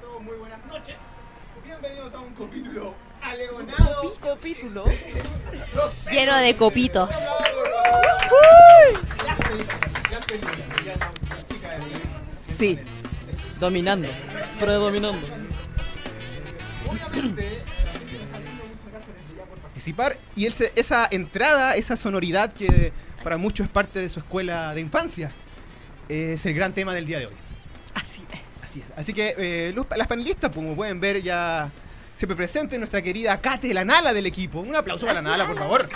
Todo muy buenas noches. Bienvenidos a un capítulo alegonado. Capítulo. Lleno de copitos. Sí. Dominando. Predominando. Participar y ese- esa entrada, esa sonoridad que para muchos es parte de su escuela de infancia, es el gran tema del día de hoy. Así es. Así es. Así que eh, los- las panelistas, como pueden ver, ya siempre presente nuestra querida Kate, la Nala del equipo. Un aplauso para la Nala, por favor.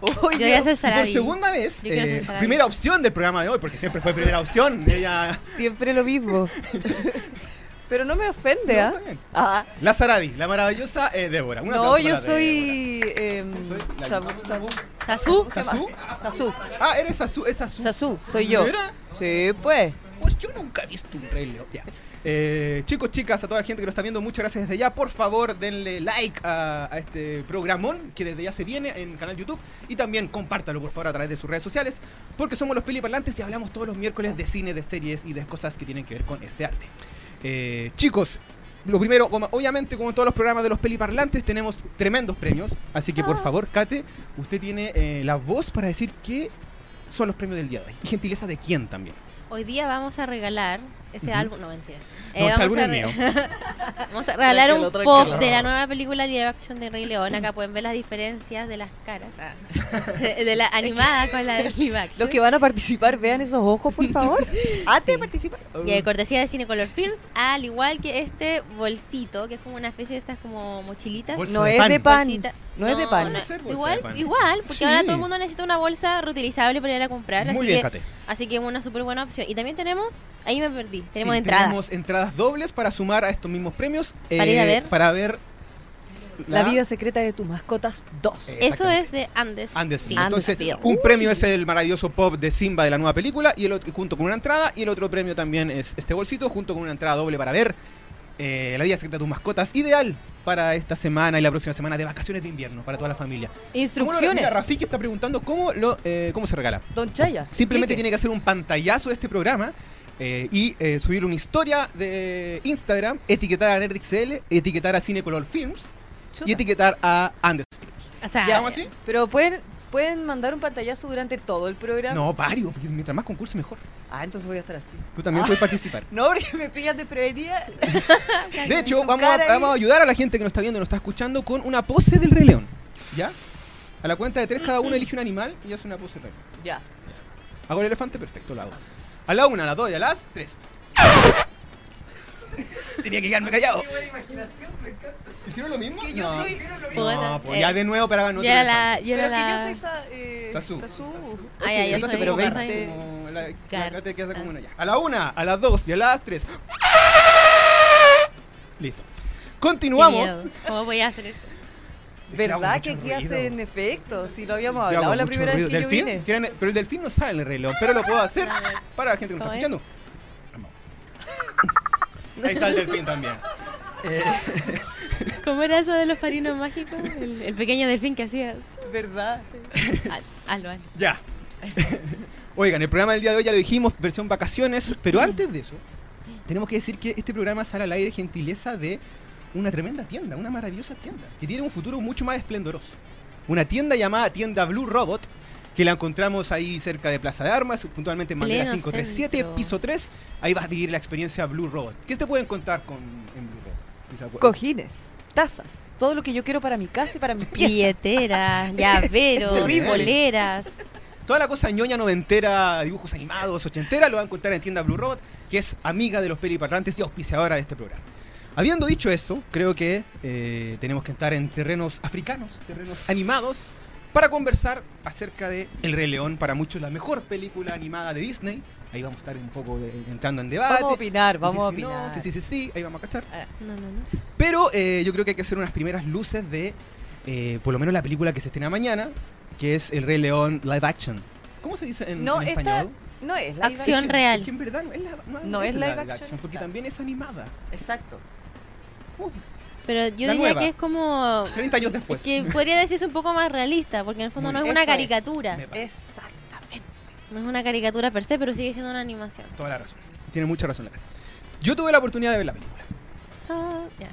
Oye, Yo voy a ser Y por Saradi. segunda vez, eh, primera opción del programa de hoy, porque siempre fue primera opción. Ella. siempre lo mismo. Pero no me ofende, No, ¿ah? está bien. Ah, La Saradi, la maravillosa eh, Débora. Un no, aplauso yo soy. em, Sabu-. ¿Sasu? Sasu. Ah, eres Sasu, es Sasu. Sasu, soy yo. ¿Mira? Sí, pues. Pues yo nunca he visto un Rey León. Eh, chicos, chicas, a toda la gente que nos está viendo, muchas gracias desde ya. Por favor, denle like a, a este programón que desde ya se viene en canal YouTube. Y también compártalo, por favor, a través de sus redes sociales. Porque somos los peliparlantes y hablamos todos los miércoles de cine, de series y de cosas que tienen que ver con este arte. Eh, chicos, lo primero, obviamente, como en todos los programas de los peliparlantes, tenemos tremendos premios. Así que, por favor, Kate, usted tiene eh, la voz para decir qué son los premios del día de hoy. Y gentileza de quién también. Hoy día vamos a regalar ese Ujú. álbum. No, mentira. No, este vamos, álbum a mío. vamos a regalar un pop tranquilo. de la nueva película live action de Rey León. Acá pueden ver las diferencias de las caras. ah, de, de la animada con la de live action. Los que van a participar, vean esos ojos, por favor. Antes de participar. Y de cortesía de Cinecolor Films, al igual que este bolsito, que es como una especie de estas como mochilitas. Bolsa No de es pan. de pan. Bolsita- No es de pan. no, ser igual, de pan. igual, porque Sí. ahora todo el mundo necesita una bolsa reutilizable para ir a comprar. Muy así bien, que, Kate. Así que una súper buena opción. Y también tenemos, ahí me perdí, tenemos Sí, entradas. Tenemos entradas dobles para sumar a estos mismos premios. eh, Para ir a ver. Para ver La vida secreta de tus mascotas 2. Eh, Eso es de Andes. Andes Film. Entonces, Film. un premio es el maravilloso pop de Simba de la nueva película y el otro, junto con una entrada y el otro premio también es este bolsito junto con una entrada doble para ver eh, La vida secreta de tus mascotas, ideal para esta semana y la próxima semana de vacaciones de invierno para toda la familia. ¿Cómo lo- Instrucciones. Mira, Rafiki está preguntando cómo lo eh, cómo se regala. Don Chaya. Simplemente explique. tiene que hacer un pantallazo de este programa eh, y eh, subir una historia de Instagram, etiquetar a NerdXL, etiquetar a Cinecolor Films Chuta. y etiquetar a Andes. O sea, Ya. ¿Vamos así? Pero pueden, pueden mandar un pantallazo durante todo el programa. No, varios, porque mientras más concurso mejor. Ah, entonces voy a estar así. Tú también Ah. puedes participar. No, porque me pillan de prevenida. De hecho, vamos a, vamos ayudar a la gente que nos está viendo y nos está escuchando con una pose del Rey León. ¿Ya? A la cuenta de tres, cada uno elige un animal y hace una pose del Rey León. Ya. ¿Hago el elefante? Perfecto, lo hago. A la una, a las dos y a las tres. Tenía que quedarme callado. ¿Hicieron lo mismo? Que yo no. soy. No, pues eh, ya de nuevo para ganar yo era la. Yo Pero era que yo la... soy sa, eh, Sasu. Sasu. Ay, ay, yo Entonces, pero yo Como la, la, Gar- la- te queda como ah. una ya. A la una, a las dos y a las tres. Listo. Continuamos. ¿Cómo voy a hacer eso? ¿Verdad que aquí ruido. hacen efectos? Si lo habíamos Yo hablado la primera ruido. vez que yo ¿Delfín? vine. ¿Quieren- Pero el delfín no sale en el León, pero lo puedo hacer para la gente que nos está ¿Cómo es? Ahí está el delfín también. Eh, ¿Cómo era eso de los parinos mágicos? El, el pequeño delfín que hacía. ¿Verdad? Ah, Hazlo, hazlo. ya. Oigan, el programa del día de hoy ya lo dijimos, versión vacaciones, pero antes de eso, tenemos que decir que este programa sale al aire gentileza de una tremenda tienda, una maravillosa tienda, que tiene un futuro mucho más esplendoroso. Una tienda llamada Tienda Blue Robot, que la encontramos ahí cerca de Plaza de Armas, puntualmente en Pleno 537, centro. piso 3. Ahí vas a vivir la experiencia Blue Robot. ¿Qué se puede encontrar con, en Blue Robot? Cojines, tazas, todo lo que yo quiero para mi casa y para mi pieza. Billeteras, llaveros, boleras. Toda la cosa ñoña noventera, dibujos animados, ochentera, lo va a encontrar en tienda Blue Robot, que es amiga de los periparlantes y auspiciadora de este programa. Habiendo dicho eso, creo que eh, tenemos que entrar en terrenos africanos, terrenos animados, para conversar acerca de El Rey León, para muchos la mejor película animada de Disney. Ahí vamos a estar un poco de- entrando en debate. Vamos a opinar, vamos a no, opinar. sí, sí, sí, sí, ahí vamos a cachar. No, no, no. Pero eh, yo creo que hay que hacer unas primeras luces de, eh, por lo menos la película que se estrena mañana, que es El Rey León Live Action. ¿Cómo se dice en, No, en esta, español? No es live Acción action. real. Es que en verdad no es, la, No es live live action, porque claro. también es animada. Exacto. Uh, Pero yo La diría nueva. que es como... 30 años después. Que podría decirse un poco más realista, porque en el fondo Muy no es una Eso es. caricatura. Exactamente. No es una caricatura per se, pero sigue siendo una animación. toda la razón. Tiene mucha razón la cara. Yo tuve la oportunidad de ver la película. Ah, ya.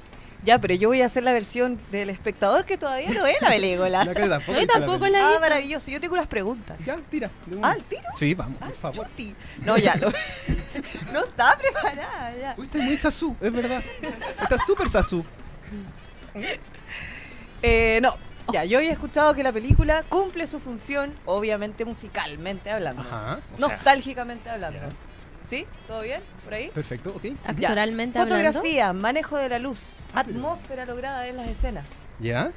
Ya, pero yo voy a hacer la versión del espectador que todavía no ve la película. La Cari tampoco. No, yo tampoco la he ah, maravilloso. Yo tengo las preguntas. Ya, tira. Ah, ¿al tiro? Sí, vamos, Ah, por favor. chuti. No, ya lo. no estaba preparada, ya. Uy, está muy sasú, es verdad. Está súper sasú. Eh, no. Ya, yo había escuchado que la película cumple su función, obviamente musicalmente hablando. Ajá. o sea, Nostálgicamente hablando. ¿Sí? ¿Todo bien? ¿Por ahí? Perfecto, ok. Ya. Actoralmente hablando. Fotografía, manejo de la luz, Ah, pero- atmósfera lograda en las escenas. ¿Ya?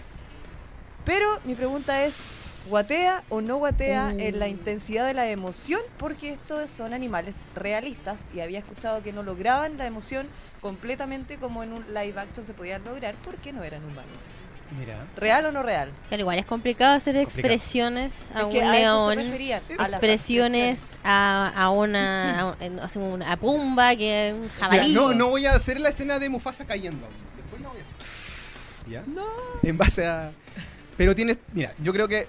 Pero mi pregunta es, ¿guatea o no guatea en la intensidad de la emoción? Porque estos son animales realistas y había escuchado que no lograban la emoción completamente como en un live action se podía lograr porque no eran humanos. Mira. ¿Real o no real? Pero igual es complicado hacer Complicado. expresiones a Es un a león, expresiones a, a una, a, una pumba, que es un Mira, jabalí. no, no voy a hacer la escena de Mufasa cayendo. Después la voy a hacer. ¿Ya? No. En base a. Pero tienes. Mira, yo creo que.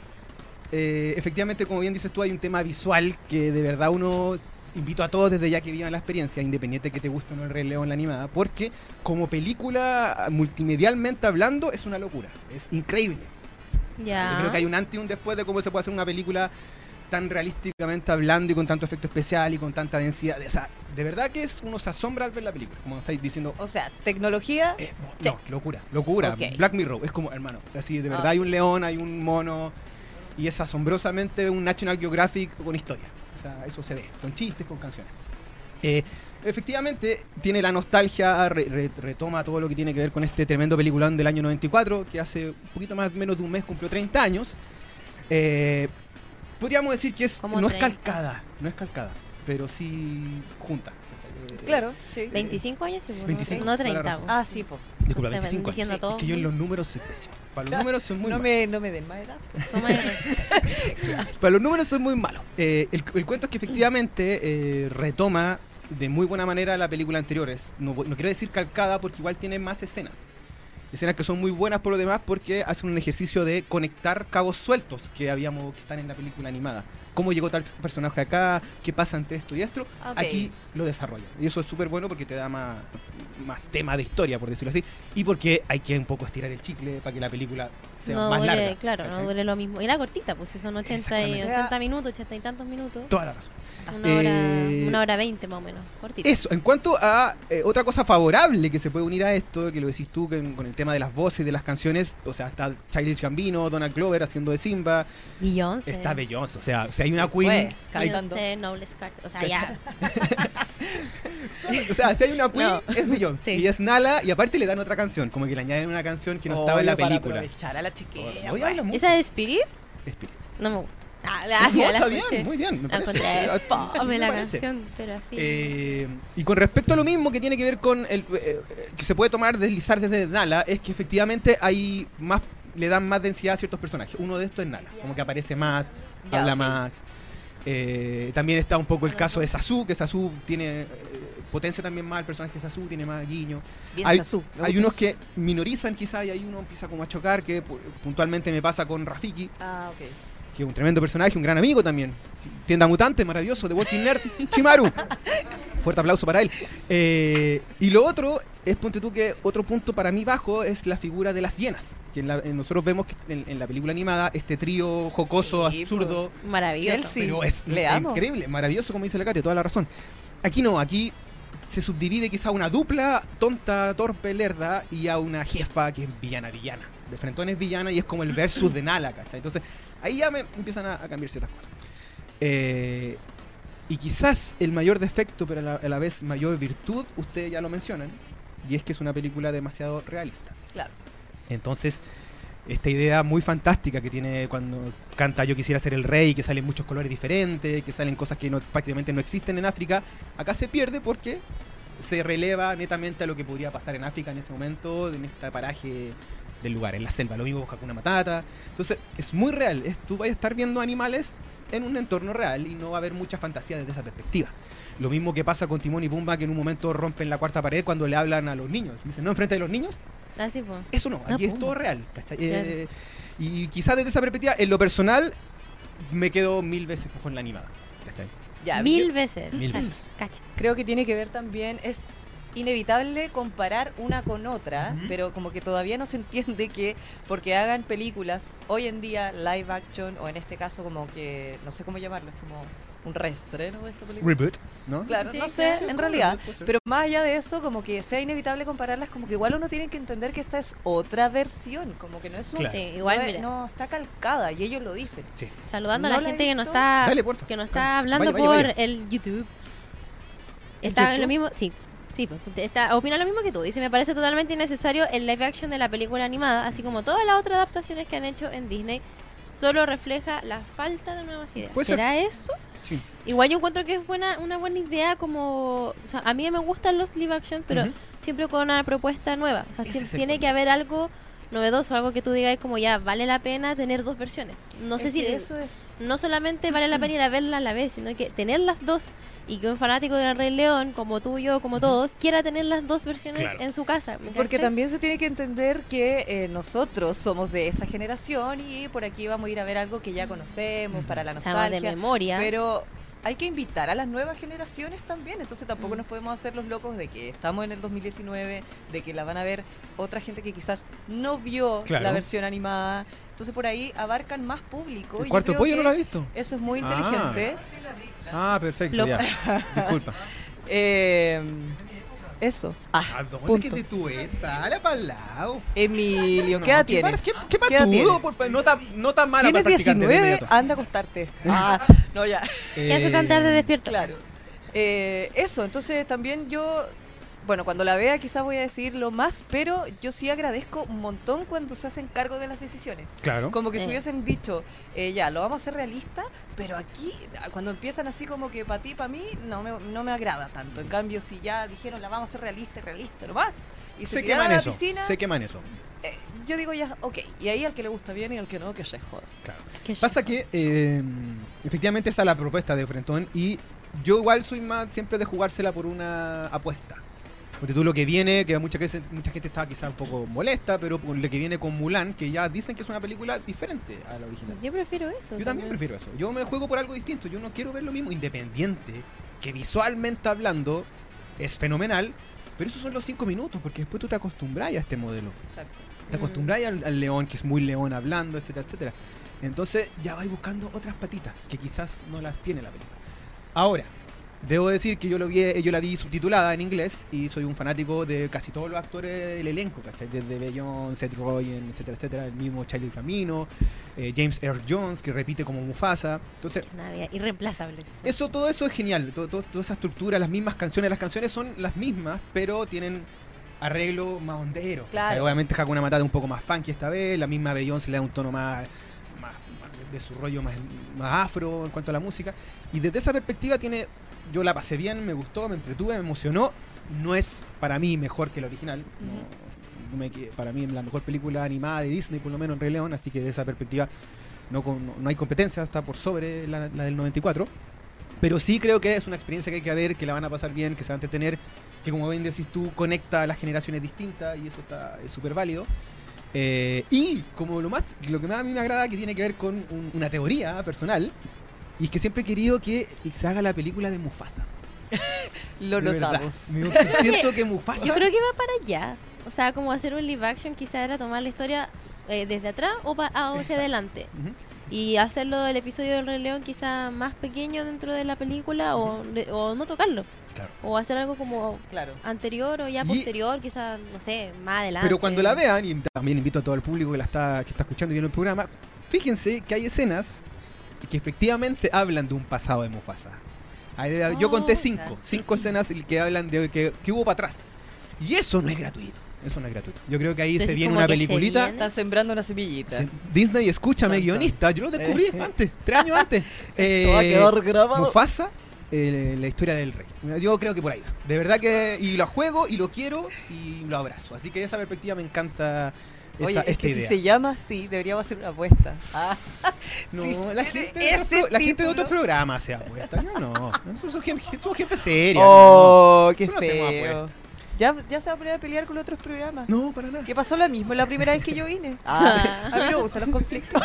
Eh, efectivamente, como bien dices tú, hay un tema visual que de verdad uno. Invito a todos desde ya que vivan la experiencia, independiente que te guste o no el Rey León la animada, porque como película multimedialmente hablando es una locura, es increíble. Ya. Yo creo que hay un antes y un después de cómo se puede hacer una película tan realísticamente hablando y con tanto efecto especial y con tanta densidad. O sea, de verdad que es uno se asombra al ver la película, como estáis diciendo. O sea, tecnología, eh, no, locura, locura. Black Mirror, es como, hermano, así de verdad hay un león, hay un mono y es asombrosamente un National Geographic con historia. O sea, eso se ve, con chistes, con canciones. Eh, efectivamente, tiene la nostalgia, re- re- retoma todo lo que tiene que ver con este tremendo peliculón del año 94, que hace un poquito más menos de un mes cumplió 30 años. Eh, podríamos decir que es, no es 30. calcada, no es calcada, pero sí junta. Claro, sí. 25 años, sí, ¿no? 25, no toda la 30. razón. Ah, sí, po. Disculpa, Te van 25 diciendo años. todo. Es que yo en los números soy pésimo. Para los números soy muy no malo. me, no me den más edad. De- Para los números soy muy malo. Eh, el, el cuento es que efectivamente eh, retoma de muy buena manera la película anterior. Es- no, no quiero decir calcada porque igual tiene más escenas. Escenas que son muy buenas por lo demás porque hacen un ejercicio de conectar cabos sueltos que habíamos que están en la película animada. Cómo llegó tal personaje acá, qué pasa entre esto y esto. Aquí lo desarrolla. Y eso es súper bueno porque te da más, más tema de historia, por decirlo así. Y porque hay que un poco estirar el chicle para que la película sea no más dure, larga. claro, no dure lo mismo. Y era cortita, pues si son 80, y, Exactamente. 80 minutos, 80 y tantos minutos. Toda la razón. Una hora, Eh, una hora 20 más o menos, cortita. Eso, en cuanto a eh, otra cosa favorable que se puede unir a esto, que lo decís tú que- con el tema de las voces de las canciones, o sea, está Childish Gambino, Donald Glover haciendo de Simba, Beyoncé. está Beyoncé, o sea, si hay una queen, Pues. Beyoncé. O sea, ya. o sea, si hay una queen No. es Beyoncé Sí. y es Nala y aparte le dan otra canción, como que le añaden una canción que no estaba en la Obvio, para película. aprovechar a la chiquilla. Mucho. ¿Esa de Spirit? Espíritu. No me gusta. Ah, No, gracias, la está escuché. bien, muy bien, me La parece. encontré Eh, fome me la parece. canción, pero así. Eh, y con respecto a lo mismo que tiene que ver con el eh, eh, que se puede tomar deslizar desde Nala es que efectivamente hay más le dan más densidad a ciertos personajes. Uno de estos es Nala, como que aparece más, habla más. Eh, también está un poco el caso de Sasu, que Sasu tiene eh, potencia también más el personaje de Sasu, tiene más guiño. Bien hay Sasu, hay unos que minorizan quizá y hay uno empieza como a chocar, que pu- puntualmente me pasa con Rafiki, Ah, ok. Que es un tremendo personaje, un gran amigo también. Tienda mutante, maravilloso, de Walking Nerd, Chimaru. Fuerte aplauso para él. Eh, y lo otro es, ponte tú, que otro punto para mí bajo es la figura de las hienas. Que en la- en nosotros vemos que en, en la película animada este trío jocoso, Sí, absurdo, Maravilloso. Chelsea. pero es le amo. increíble, maravilloso como dice la Katia, toda la razón. Aquí no, aquí se subdivide quizá una dupla tonta, torpe, lerda y a una jefa que es villana, villana. De frentón es villana y es como el versus de Nala, ¿cachai? Entonces ahí ya me empiezan a, a cambiar ciertas cosas. Eh, y quizás el mayor defecto, pero a la, a la vez mayor virtud, ustedes ya lo mencionan, y es que es una película demasiado realista. Claro. Entonces, esta idea muy fantástica que tiene cuando canta Yo quisiera ser el rey, que salen muchos colores diferentes, que salen cosas que no, prácticamente no existen en África, acá se pierde porque se releva netamente a lo que podría pasar en África en ese momento, en este paraje del lugar, en la selva, lo mismo con Hakuna Matata. Entonces, es muy real, es, tú vas a estar viendo animales en un entorno real y no va a haber mucha fantasía desde esa perspectiva. Lo mismo que pasa con Timón y Pumba, que en un momento rompen la cuarta pared cuando le hablan a los niños. Dicen, no, enfrente de los niños, Así pues. eso no, Ah, aquí es pum. todo real. ¿cachai? Claro. Eh, y quizás desde esa perspectiva, en lo personal, me quedo mil veces con la animada. ¿cachai? Ya, Mil yo veces. Mil veces. cacha. creo que tiene que ver también, es inevitable comparar una con otra, pero como que todavía no se entiende que porque hagan películas hoy en día live action o en este caso como que no sé cómo llamarlo, es como un reestreno de esta película. Reboot, ¿no? Claro, Sí, no sé, en realidad. puede ser. Pero más allá de eso, como que sea inevitable compararlas, como que igual uno tiene que entender que esta es otra versión, como que no es un... Claro. Sí, igual, no, mira. no está calcada y ellos lo dicen. Sí. Saludando No a la gente que nos está Dale, que nos está hablando Vaya, vaya, por vaya. el YouTube. Está en lo mismo, sí. Sí, pues, está, opina lo mismo que tú. Dice, me parece totalmente innecesario el live action de la película animada, así como todas las otras adaptaciones que han hecho en Disney. Solo refleja la falta de nuevas ideas. Ser. ¿Será eso? Sí. Igual yo encuentro que es buena, una buena idea como... O sea, a mí me gustan los live action, pero siempre con una propuesta nueva. O sea, Ese tiene que haber algo novedoso, algo que tú digas como ya vale la pena tener dos versiones. No sé Es si eso es. no solamente vale la pena ir a verla a la vez, sino que tener las dos y que un fanático del Rey León, como tú, yo, como todos, quiera tener las dos versiones Claro. en su casa. ¿me Porque también se tiene que entender que eh, nosotros somos de esa generación y por aquí vamos a ir a ver algo que ya conocemos para la O sea, más de nostalgia. memoria. Pero hay que invitar a las nuevas generaciones también, entonces tampoco Mm. nos podemos hacer los locos de que estamos en el 2019, de que la van a ver otra gente que quizás no vio Claro. la versión animada. Entonces por ahí abarcan más público. y ¿El yo cuarto pollo no lo ha visto? Eso es muy Ah. inteligente. Ah, perfecto, Lo- ya. Disculpa. Eh, eso. Ah, ¿A dónde punto. que te tú es? Sale para el lado. Emilio, No, ¿qué edad ¿qué par- tienes? ¿Qué, qué ¿Qué patudo? Por no, tan, no tan mala para ¿Tienes practicante de 19? inmediato. Anda a acostarte. Ah, no, ya. ¿Qué hace tan tarde despierto? Claro. Eh, eso, entonces también yo, bueno, cuando la vea quizás voy a decir lo más, pero yo sí agradezco un montón cuando se hacen cargo de las decisiones. Claro. Como que si Eh. hubiesen dicho, eh, ya, lo vamos a hacer realista, pero aquí, cuando empiezan así como que para ti, para mí, no me, no me agrada tanto. En cambio, si ya dijeron, la vamos a hacer realista, realista, nomás, y se Se queman a la eso. piscina, Se queman eso. eh, yo digo ya, ok. Y ahí al que le gusta bien y al que no, que se joda. Claro. Pasa que eh, efectivamente esa es la propuesta de Frentón y yo igual soy más siempre de jugársela por una apuesta. Porque tú lo que viene, que mucha, gente- mucha gente está quizás un poco molesta, pero por lo que viene con Mulan, que ya dicen que es una película diferente a la original. Yo prefiero eso. Yo también prefiero eso. Yo me juego por algo distinto. Yo no quiero ver lo mismo. Independiente, que visualmente hablando es fenomenal, pero esos son los cinco minutos, porque después tú te acostumbras a este modelo. Exacto. Te Mm. acostumbras al, al león, que es muy león hablando, etcétera, etcétera. Entonces ya vais buscando otras patitas que quizás no las tiene la película. Ahora, debo decir que yo lo vi, yo la vi subtitulada en inglés y soy un fanático de casi todos los actores del elenco, ¿cachai? Desde Bellón, Seth Rogen, etcétera, etcétera, el mismo Charlie Camino, eh, James Earl Jones, que repite como Mufasa. Entonces, irreemplazable. eso, todo eso es genial, todo, todo- toda esa estructura, las mismas canciones, las canciones son las mismas, pero tienen arreglo más hondero. Claro. ¿cachai? Obviamente Hakuna Matata un poco más funky esta vez, la misma Beyoncé le da un tono más, más, más de su rollo más, más afro en cuanto a la música. Y desde esa perspectiva tiene, yo la pasé bien, me gustó, me entretuve, me emocionó. No es para mí mejor que el original. no- no me que- para mí es la mejor película animada de Disney, por lo menos en Rey León, así que de esa perspectiva no, no, no hay competencia, está por sobre la, la del 94. Pero sí creo que es una experiencia que hay que ver, que la van a pasar bien, que se va a entretener, que como bien decís tú, conecta a las generaciones distintas y eso está es súper válido. Eh, y como lo más, lo que más a mí me agrada que tiene que ver con un- una teoría personal, y es que siempre he querido que se haga la película de Mufasa. Lo De notamos. Me- siento que Mufasa... Yo creo que va para allá. O sea, como hacer un live action quizá era tomar la historia eh, desde atrás o, pa- ah, hacia Exacto. adelante. Y hacerlo del episodio del Rey León quizá más pequeño dentro de la película o, no tocarlo. Claro. O hacer algo como Claro. anterior o ya Y- posterior, quizá, no sé, más adelante. Pero cuando la vean, y también invito a todo el público que la está, que está escuchando y viendo el programa, fíjense que hay escenas que efectivamente hablan de un pasado de Mufasa. Yo Oh, conté cinco, cinco escenas que hablan de que, que hubo para atrás. Y eso no es gratuito. Eso no es gratuito. Yo creo que ahí Entonces, se viene una se peliculita. viene. Están sembrando una semillita. Disney, escúchame, guionista. Yo lo descubrí Eh. antes, tres años antes. Esto va a Eh, quedar grabado. Mufasa, eh, la historia del rey. Yo creo que por ahí va. De verdad que. Y lo juego y lo quiero y lo abrazo. Así que esa perspectiva me encanta. Esa, Oye, es esta que idea. si se llama así, deberíamos hacer una apuesta. Ah, No, sí, la gente, de otros ese pro- la gente de otros título. programas se apuesta. Yo no. Somos gente, somos gente seria. Oh, qué no hacemos feo. Ya, ya se va a poner a pelear con otros programas. No, para nada. ¿Qué pasó lo mismo la primera vez que yo vine? Ah, a mí no me gustan los conflictos.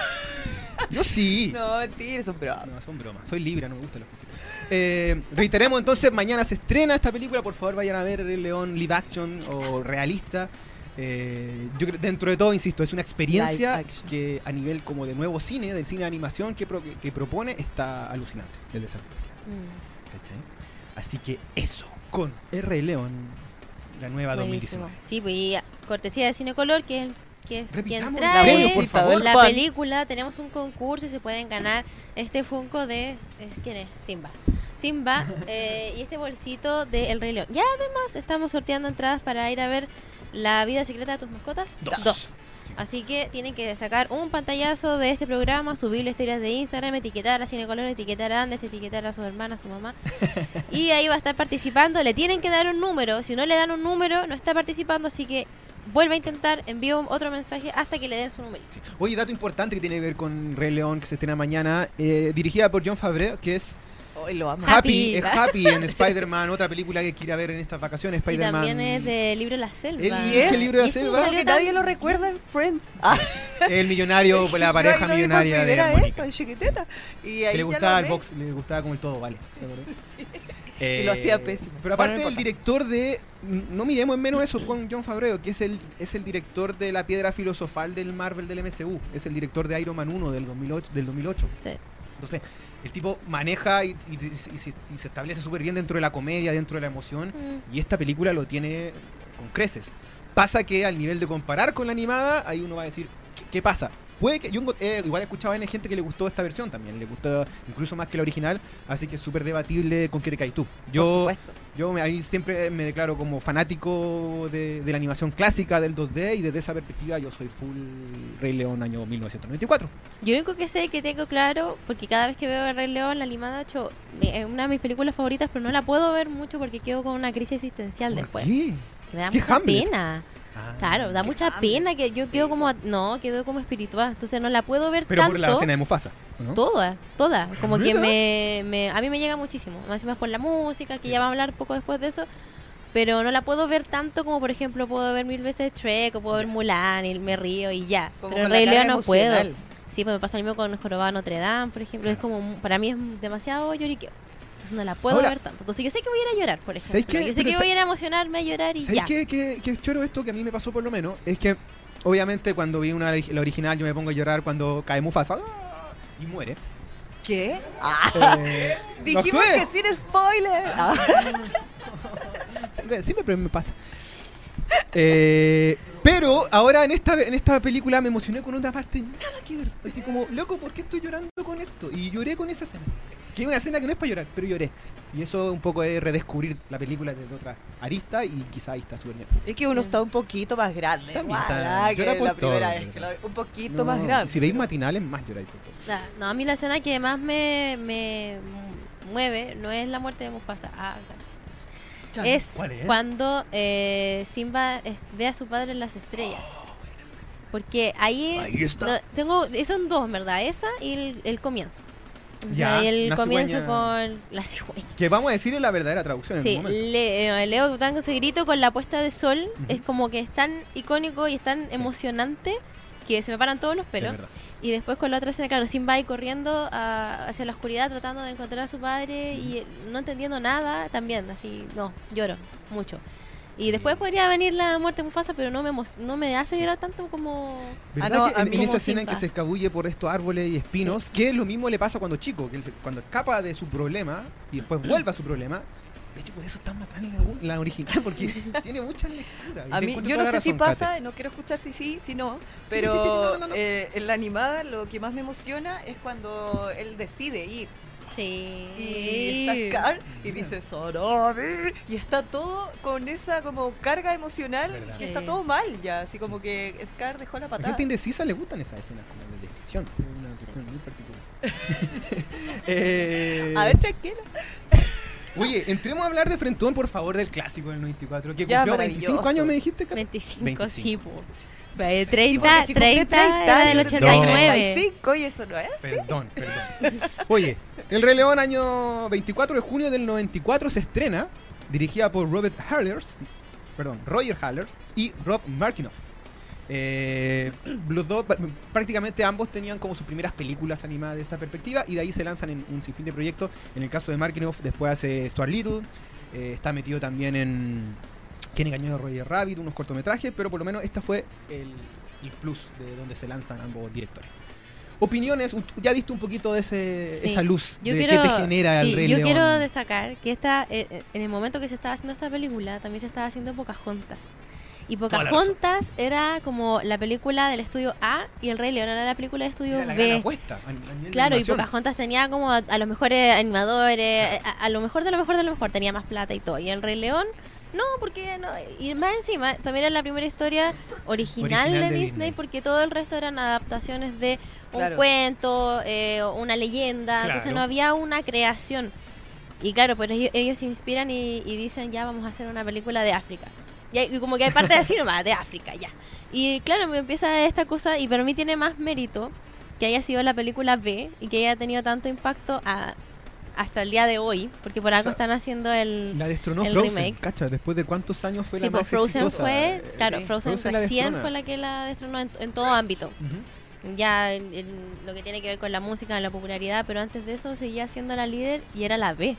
Yo sí. No, mentira, son bravos. No, son bromas. Soy libre, no me gustan los conflictos. Eh, reiteremos entonces, mañana se estrena esta película. Por favor, vayan a ver El León live action o realista. Eh, yo creo, dentro de todo, insisto, es una experiencia que a nivel como de nuevo cine, del cine de animación que, pro- que propone, está alucinante el desarrollo. Mm. Así que eso, con El Rey León, la nueva buenísimo. 2019. Sí, pues y cortesía de Cinecolor, que es, que es quien trae premios, por favor. la película. Tenemos un concurso y se pueden ganar este Funko de. es- ¿Quién es? Simba. Simba eh, y este bolsito de El Rey León. Y además estamos sorteando entradas para ir a ver La vida secreta de tus mascotas. Dos. Así que tienen que sacar un pantallazo de este programa, subirlo a historias de Instagram, etiquetar a Cinecolor, etiquetar a Andes, etiquetar a su hermana, a su mamá. y ahí va a estar participando. Le tienen que dar un número. Si no le dan un número, no está participando. Así que vuelve a intentar, envío otro mensaje hasta que le den su número. Sí. Oye, dato importante que tiene que ver con Rey León, que se estrena mañana, eh, dirigida por John Favreau, que es Hoy lo amo. Happy, Happy. es Happy en Spider-Man, otra película que quiere ver en estas vacaciones, Y Spider-Man. también es de Libro de la Selva. Él Y dirige es- el libro de la y eso selva, Como salió que tan- nadie lo recuerda en Friends. Ah, el millonario, la pareja millonaria de primera vez Mónica. con Chiquiteta. Y ahí Que le ya gustaba el amé. box, le gustaba como el todo, vale. Y lo hacía pésimo. Pero Bueno, aparte no del importa. director de. No miremos en menos eso con John Favreau, que es el, es el director de la piedra filosofal del Marvel del MCU. Es el director de Iron Man 1 del 2008. Del 2008. Sí. Entonces, el tipo maneja y, y- y se, y se establece súper bien dentro de la comedia, dentro de la emoción. Mm. Y esta película lo tiene con creces. Pasa que al nivel de comparar con la animada, ahí uno va a decir, ¿qué, qué pasa? Puede que yo eh, igual escuchaba en gente que le gustó esta versión también, le gustó incluso más que la original, así que es súper debatible con qué te caes tú. Yo, yo me- ahí siempre me declaro como fanático de, de la animación clásica del 2D y desde esa perspectiva yo soy full Rey León año 1994. Yo lo único que sé que tengo claro, porque cada vez que veo El Rey León, la animada, cho, me- es una de mis películas favoritas, pero no la puedo ver mucho porque quedo con una crisis existencial ¿Por después. qué? Me da ¿Qué mucha Hamlet? pena. Ah. Claro, da mucha pena que yo quedo como, no, quedo como espiritual, entonces no la puedo ver Pero tanto. por la escena de Mufasa, ¿no? Toda, toda. Como que me, me- a mí me llega muchísimo. Más por la música, que ya vamos a hablar poco después de eso. Pero no la puedo ver tanto como, por ejemplo, puedo ver mil veces Shrek o puedo ver Mulan y me río y ya. Como pero Rey León no puedo. Sí, pues me pasa lo mismo con Jorobado Notre Dame, por ejemplo. Es como, para mí es demasiado lloriqueo. Entonces no la puedo Ahora- ver tanto. Entonces yo sé que voy a ir a llorar, por ¿Sabes ejemplo. qué? Yo sé que voy a ir a emocionarme, a llorar y ¿Sabes ya. qué, qué, qué choro esto que a mí me pasó por lo menos? Es que, obviamente, cuando vi una, la original, yo me pongo a llorar cuando cae Mufasa ¡ah! y muere. ¿Qué? Ah, Eh, dijimos no que sin spoiler. Ah. Siempre, siempre me pasa. Eh, pero ahora en esta, en esta película me emocioné con otra parte nada que ver. Así como, loco, ¿por qué estoy llorando con esto? Y lloré con esa escena. Que es una escena que no es para llorar, pero lloré. Y eso un poco es redescubrir la película desde otra arista y quizá ahí está bien. Es que uno está un poquito más grande. También está- que la primera todo, vez. que un poquito No, más grande. Si veis matinales, más lloráis por todo. No, a mí la escena que más me, me mueve no es la muerte de Mufasa. Ah, Chan. es ¿Cuál es? cuando eh, Simba es- ve a su padre en las estrellas. Porque ahí, Ahí está. no, tengo, son dos, ¿verdad? Esa y el, el comienzo. O Ya, y el comienzo cigüeña. con la cigüeña. Que vamos a decir en la verdadera traducción en Sí, un momento. le- eh, Leo Tango ese grito con la puesta de sol es como que es tan icónico y es tan emocionante que se me paran todos los Es pelos. Y después con la otra escena, claro, Simba ahí corriendo a- hacia la oscuridad tratando de encontrar a su padre y eh, no entendiendo nada, también, así, no, lloro mucho. Y después podría venir la muerte de Mufasa, pero no me, no me hace llorar tanto como... Ah, ¿Verdad no, que a en, mí en esa escena en que se escabulle por estos árboles y espinos, que lo mismo le pasa cuando chico, que cuando escapa de su problema y después vuelve a su problema. De hecho, por eso está bacán la, la original, porque tiene muchas lecturas. A mí, yo no sé si pasa, Kate. no quiero escuchar si sí, si no, sí, sí, pero no, no, no. eh, en la animada lo que más me emociona es cuando él decide ir Sí. y está Scar y dice Sorori y está todo con esa como carga emocional Verdad. que está Sí. todo mal ya, así como que Scar dejó la A patada. gente indecisa le gustan esas escenas como de decisión. Es una cuestión muy particular. Eh, A ver, tranquilo. Oye, entremos a hablar de Frentón, por favor, del clásico del 94, que Ya, cumplió maravilloso. 25 años, me dijiste, Kate? 25, 25. sí, po. Eh, Y 30, porque si cumplí 30 era del yo tendría 89. 35 y eso no es. Perdón, perdón. Oye, El Rey León, año 24 de junio del 94, se estrena, dirigida por Robert Hallers, perdón, Roger Hallers y Rob Markinoff. Eh, los dos, pr- prácticamente ambos tenían como sus primeras películas animadas de esta perspectiva y de ahí se lanzan en un sinfín de proyectos. En el caso de Markinoff, después hace Stuart Little, eh, está metido también en Quién engañó a Roger Rabbit, unos cortometrajes, pero por lo menos esta fue el, el plus de donde se lanzan ambos directores. Opiniones, ya diste un poquito de ese, Sí. esa luz Yo de quiero, qué te genera sí, el Rey yo León. quiero destacar que esta, eh, eh, en el momento que se estaba haciendo esta película, también se estaba haciendo Pocahontas. Y la. Pocahontas era como la película del estudio A y El Rey León era la película del estudio Era la B. apuesta a- a Claro, y. Pocahontas tenía como a, a los mejores animadores, a, a lo mejor de lo mejor de lo mejor, tenía más plata y todo. Y El Rey León, no, porque no. Y más encima, también era la primera historia original, Original de, de Disney, Disney. porque todo el resto eran adaptaciones de un Claro. cuento, eh, una leyenda, entonces no había una creación. Y claro, pues ellos, ellos se inspiran y, y dicen, ya vamos a hacer una película de África. Y, hay- y como que hay parte de así nomás, de África, ya. Y claro, me empieza esta cosa, y para mí tiene más mérito que haya sido la película B y que haya tenido tanto impacto a- hasta el día de hoy, porque por algo O sea, están haciendo el... La destronó el Frozen, remake. cacha, después de cuántos años fue Sí, la pues más Frozen exitosa. fue, Eh, claro, sí. Frozen, recién fue la que la destronó en, en todo ámbito. Ya en, en lo que tiene que ver con la música, en la popularidad, pero antes de eso seguía siendo la líder y era la B.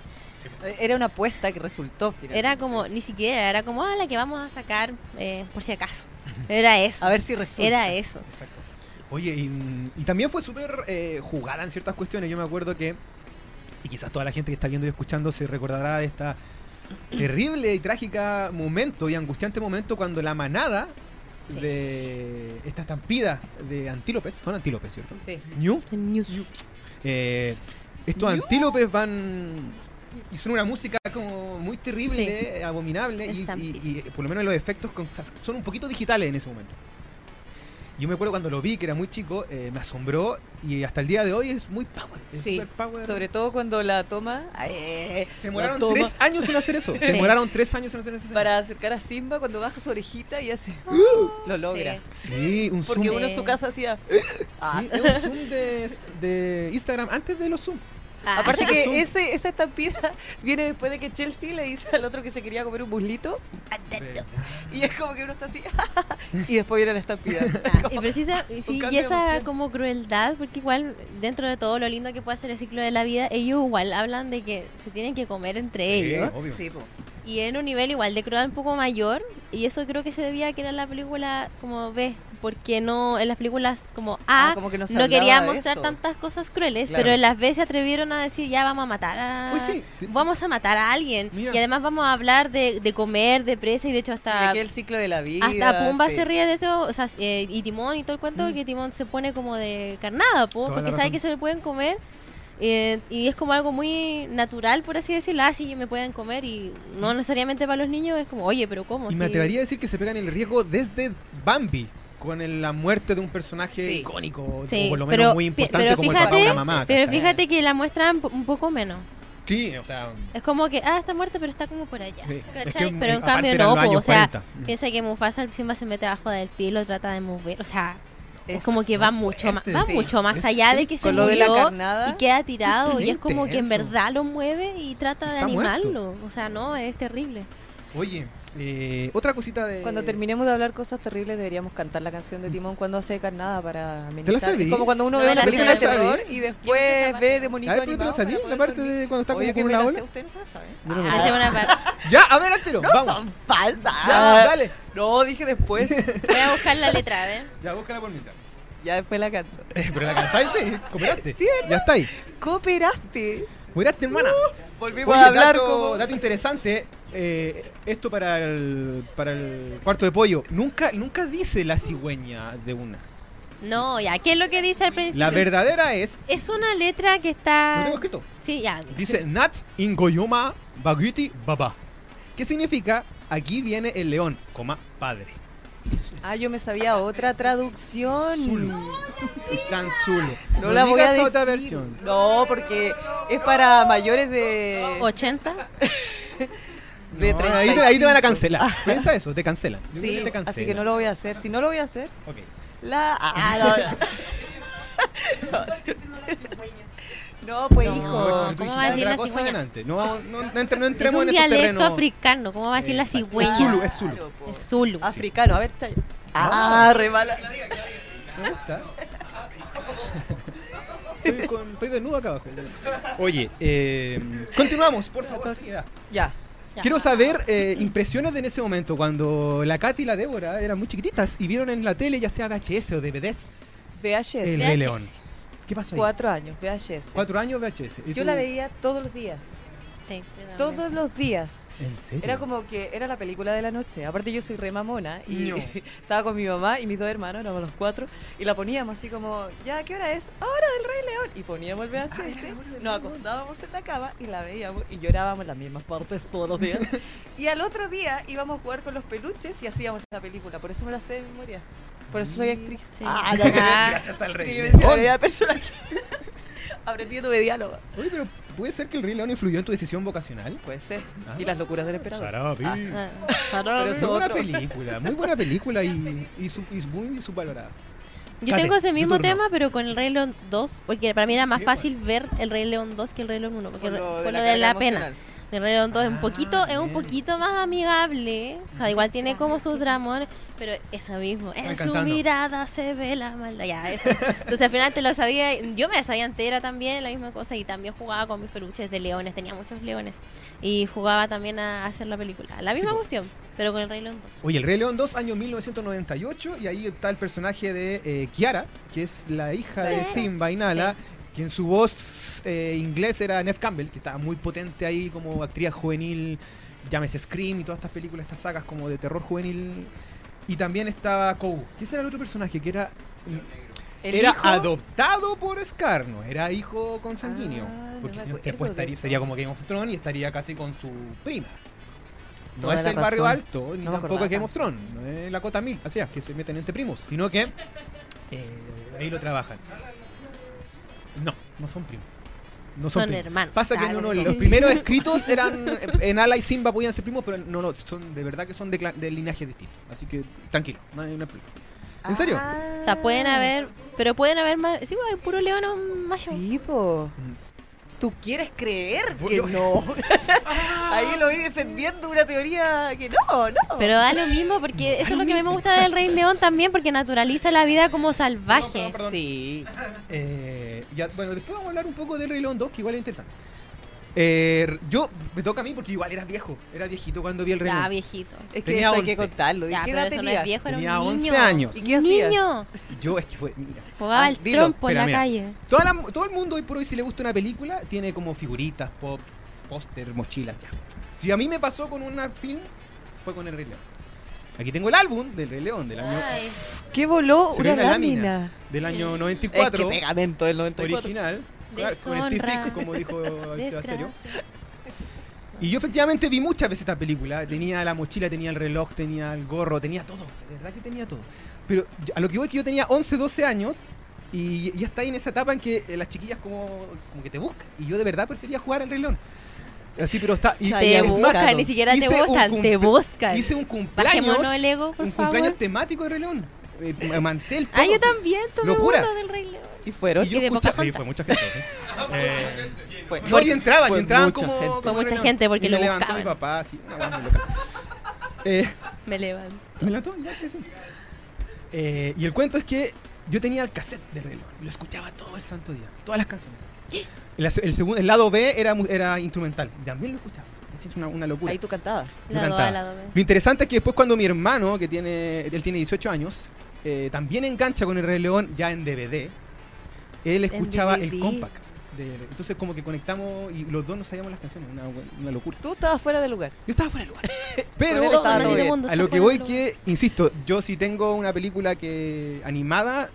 Era una apuesta que resultó. finalmente. Era como, ni siquiera, era como, ah, la que vamos a sacar eh, por si acaso. Era eso. A ver si resulta. Era eso. Exacto. Oye, y, y también fue súper eh, jugada en ciertas cuestiones. Yo me acuerdo que, y quizás toda la gente que está viendo y escuchando se recordará de esta terrible y trágica momento y angustiante momento cuando la manada Sí. de esta estampida de antílopes, son antílopes, ¿cierto? Sí. Ñu, News. eh, estos antílopes van y son una música como muy terrible, Sí. eh, abominable y, y por lo menos los efectos con- son un poquito digitales en ese momento. Yo me acuerdo cuando lo vi, que era muy chico, eh, me asombró y hasta el día de hoy es muy power. es Sí, power. Sobre todo cuando la toma. ay, Se demoraron toma tres años en hacer eso. Se demoraron tres años en hacer eso. Para acercar a Simba cuando baja su orejita y hace. lo logra. Sí, un Porque zoom. uno en su casa hacía. Ah. Sí, es un zoom de, de Instagram antes de los zoom. Ah, Aparte que ese, esa estampida viene después de que Chelsea le dice al otro que se quería comer un muslito. Y es como que uno está así. y después viene la estampida. Ah, y precisa, y, sí, esa como crueldad, porque igual dentro de todo lo lindo que puede ser el ciclo de la vida, ellos igual hablan de que se tienen que comer entre ellos. obvio. Sí, po. Y en un nivel igual de crueldad un poco mayor. Y eso creo que se debía a que era la película como B. Porque no, en las películas como A Ah, como que no quería mostrar tantas cosas crueles. Claro. Pero en las B se atrevieron a decir ya vamos a matar a... Sí. Vamos a matar a alguien. Mira. Y además vamos a hablar de, de comer, de presa y de hecho hasta... De el ciclo de la vida. Hasta Pumba sí. se ríe de eso, o sea, eh, y Timón y todo el cuento, que Timón se pone como de carnada, po, porque sabe razón. que se le pueden comer. Eh, y es como algo muy natural, por así decirlo, ah, sí, me pueden comer y no necesariamente para los niños es como, oye, pero ¿cómo? Y me atrevería a decir que se pegan el riesgo desde Bambi, con el- la muerte de un personaje Sí. icónico, Sí, o por lo menos pero, muy importante pero como el papá fíjate, o la mamá. pero ¿cachai? fíjate que la muestran un poco menos. Sí, o sea... Es como que, ah, está muerta, pero está como por allá. Sí, es que, pero en cambio no, po, o sea, 40. piensa que Mufasa el Simba se mete abajo del pie y lo trata de mover, o sea, es, Es como que va mucho más, va sí. mucho más Es allá de que se de la murió carnada. y queda tirado y es como que en verdad lo mueve y trata de muerto. animarlo, o sea, no, es terrible. Oye, eh, otra cosita de... Cuando terminemos de hablar cosas terribles deberíamos cantar la canción de Timón cuando hace carnada para amenizar. sabí? Es como cuando uno No ve una la película de terror ¿La y después ve de monito A ver, pero te animado. la la parte dormir. de cuando está Obvio como la la ola. usted no se la sabe. No Ah, es una parte. Ya, a ver, altero, No vamos. son falsas. Ya, dale. No, dije después. Voy a buscar la letra, a ver. Ya, búscala por mitad. ya después la canto. Eh, pero la cantáis, sí, cooperaste. Sí, ya está ahí. Cooperaste. Cooperaste, hermana. Volvimos Oye, a hablar dato, como... dato interesante, eh, esto para el, para el cuarto de pollo. Nunca, nunca dice la cigüeña de una. No, ya, ¿qué es lo que dice al principio? La verdadera es, Es una letra que lo está... tengo escrito, Sí, ya. dice Nats Ingoyoma Baguti Baba. ¿Qué significa? Aquí viene el león, coma, padre. Eso es. Ah, yo me sabía otra traducción. Zulu. Tan Zulu. No, la voy a digas decir. otra versión. No, porque es para mayores de... 80. de No, ahí, te, ahí te van a cancelar. 35. Piensa eso, te cancelan. Sí, te así que no lo voy a hacer. Si no lo voy a hacer, Ok. la. Ah, no, no. No, pues No, hijo. ¿cómo va a decir la cosa cigüeña? adelante. No, vamos- no, no entre- no Es entremos un en esos dialecto terrenos. africano. ¿Cómo va a decir la cigüeña? Es Zulu, es Zulu. Claro, po. Es Zulu. Africano, a ver, chaya. Ah, re mala. Me gusta. Estoy, con, estoy desnudo acá abajo. Oye, eh, continuamos, por favor. Ya. Quiero saber eh, impresiones de en ese momento, cuando la Katy y la Débora eran muy chiquititas y vieron en la tele, ya sea VHS o DVDs, VHS. El VHS. Rey León. ¿Qué pasó ahí? Cuatro años, VHS. Cuatro años VHS. ¿Y Yo tú? la veía todos los días. Sí. Todos los días. ¿En serio? Era como que era la película de la noche. Aparte yo soy re mamona y No. estaba con mi mamá y mis dos hermanos, éramos los cuatro, y la poníamos así como, ya, ¿qué hora es? Hora del Rey León. Y poníamos el VHS, nos acostábamos en la cama y la veíamos y llorábamos las mismas partes todos los días. y al otro día íbamos a jugar con los peluches y hacíamos la película. Por eso me la sé de memoria. Por eso soy actriz. Sí. Ah, ya Ah. Gracias al Rey personaje. Aprendiendo de diálogo. Oye, pero ¿puede ser que el Rey León influyó en tu decisión vocacional? Puede ser. Ah. Y las locuras del emperador. Sarapi. Ah, Pero Muy eso buena otro. película, muy buena película y, y, su- y muy subvalorada. Yo tengo ese mismo tema, pero con el Rey León 2, porque para mí era más Sí, fácil ver el Rey León 2 que el Rey León 1, porque Por lo de lo la de la carga pena. emocional. El Rey León 2 es un Ah, poquito, es un bien. poquito más amigable, o sea, igual tiene como sus dramones, pero eso mismo, en su mirada se ve la maldad, ya, eso. Entonces al final te lo sabía, yo me la sabía entera también, la misma cosa, y también jugaba con mis peluches de leones, tenía muchos leones, y jugaba también a hacer la película, la misma cuestión, pero con el Rey León 2. Oye, el Rey León 2, año 1998, y ahí está el personaje de eh, Kiara, que es la hija de Sí. Simba y Nala, quien su voz eh, inglés era Neve Campbell, que estaba muy potente ahí como actriz juvenil, llámese Scream y todas estas películas, estas sagas como de terror juvenil. Y también estaba Kou, que ese era el otro personaje, que era, ¿El era hijo? adoptado por Scar, no era hijo consanguíneo. Ah, porque si no, después de estaría, sería como Game of Thrones y estaría casi con su prima. No Toda es el barrio razón. alto, ni No tampoco es Game of. Thrones, no es la cota mil, así es, que se meten entre primos, sino que eh, ahí lo trabajan. No, no son primos. No son, Son hermanos. Pasa que uno- no. los primeros escritos eran en Ala y Simba podían ser primos, pero no, no, son de verdad que son de, de linaje distinto. Así que tranquilo, no hay, no problema. ¿En serio? Ah. O sea, pueden haber, pero pueden haber más, sí, pues, hay puro león o macho. Sí, po. ¿Tú quieres creer que no? Ahí lo vi defendiendo una teoría que no, no. Pero da lo mismo porque eso es lo que a mí me gusta del Rey León también porque naturaliza la vida como salvaje. perdón. Sí. Eh, ya, bueno, después vamos a hablar un poco del Rey León 2, que igual es interesante. Eh, yo, me toca a mí porque igual era viejo, era viejito cuando vi el Rey Ya, León. viejito. Es que Tenía esto hay que 11. contarlo. ¿Y Ya, qué pero edad eso no tenías? viejo, era Tenía un 11 niño. años. ¿Y qué hacías? Niño. Yo, es que fue, mira. Jugaba Ah, al dilo. trompo en la mira. calle. Toda la- todo el mundo hoy por hoy, si le gusta una película, tiene como figuritas, pop, póster, mochilas, ya. Si a mí me pasó con una film, fue con el Rey León. Aquí tengo el álbum del Rey León del año, Ay, ¿Qué voló? Se ve Una una lámina. lámina. del año Es que 94, pegamento del 94. original, con Steve como dijo Sebastián. Y yo efectivamente vi muchas veces esta película. Tenía la mochila, tenía el reloj, tenía el gorro, tenía todo. De verdad que tenía todo. Pero a lo que voy es que yo tenía 11, 12 años y ya está ahí en esa etapa en que eh, las chiquillas como, como que te buscan. Y yo de verdad prefería jugar al Rey León. Así, pero está... Y, Te es es más, buscan, ni siquiera te hice un buscan, te buscan. Hice un cumpleaños... Bajémonos el ego, por un favor. cumpleaños temático de León. Eh, mantel, todo. Ah, yo también tuve Locura. uno del Rey León. Y fueron. Y yo Y de. Sí, fue mucha gente. ¿eh? Eh, Fue- No, y entraban, fue y entraban mucha como, gente. como Fue mucha gente porque Y lo me levantó mi papá, así, loca. Eh, Me levanto. me levantó, ya, que sí. Eh, y el cuento es que yo tenía el cassette de Rey León y lo escuchaba todo el santo día, todas las canciones. El, el, segundo, el lado B era, era instrumental, también lo escuchaba. Es una, una locura. Ahí tú cantabas. Yo Lado cantaba. A, lado B. Lo interesante es que después cuando mi hermano, que tiene, él tiene 18 años, eh, también engancha con el Rey León ya en DVD, él escuchaba el compact. de- entonces como que conectamos y los dos no sabíamos las canciones, una, una locura. Tú estabas fuera del lugar. Yo estaba fuera del lugar. Pero Todo a lo que voy que, insisto, yo si tengo una película que animada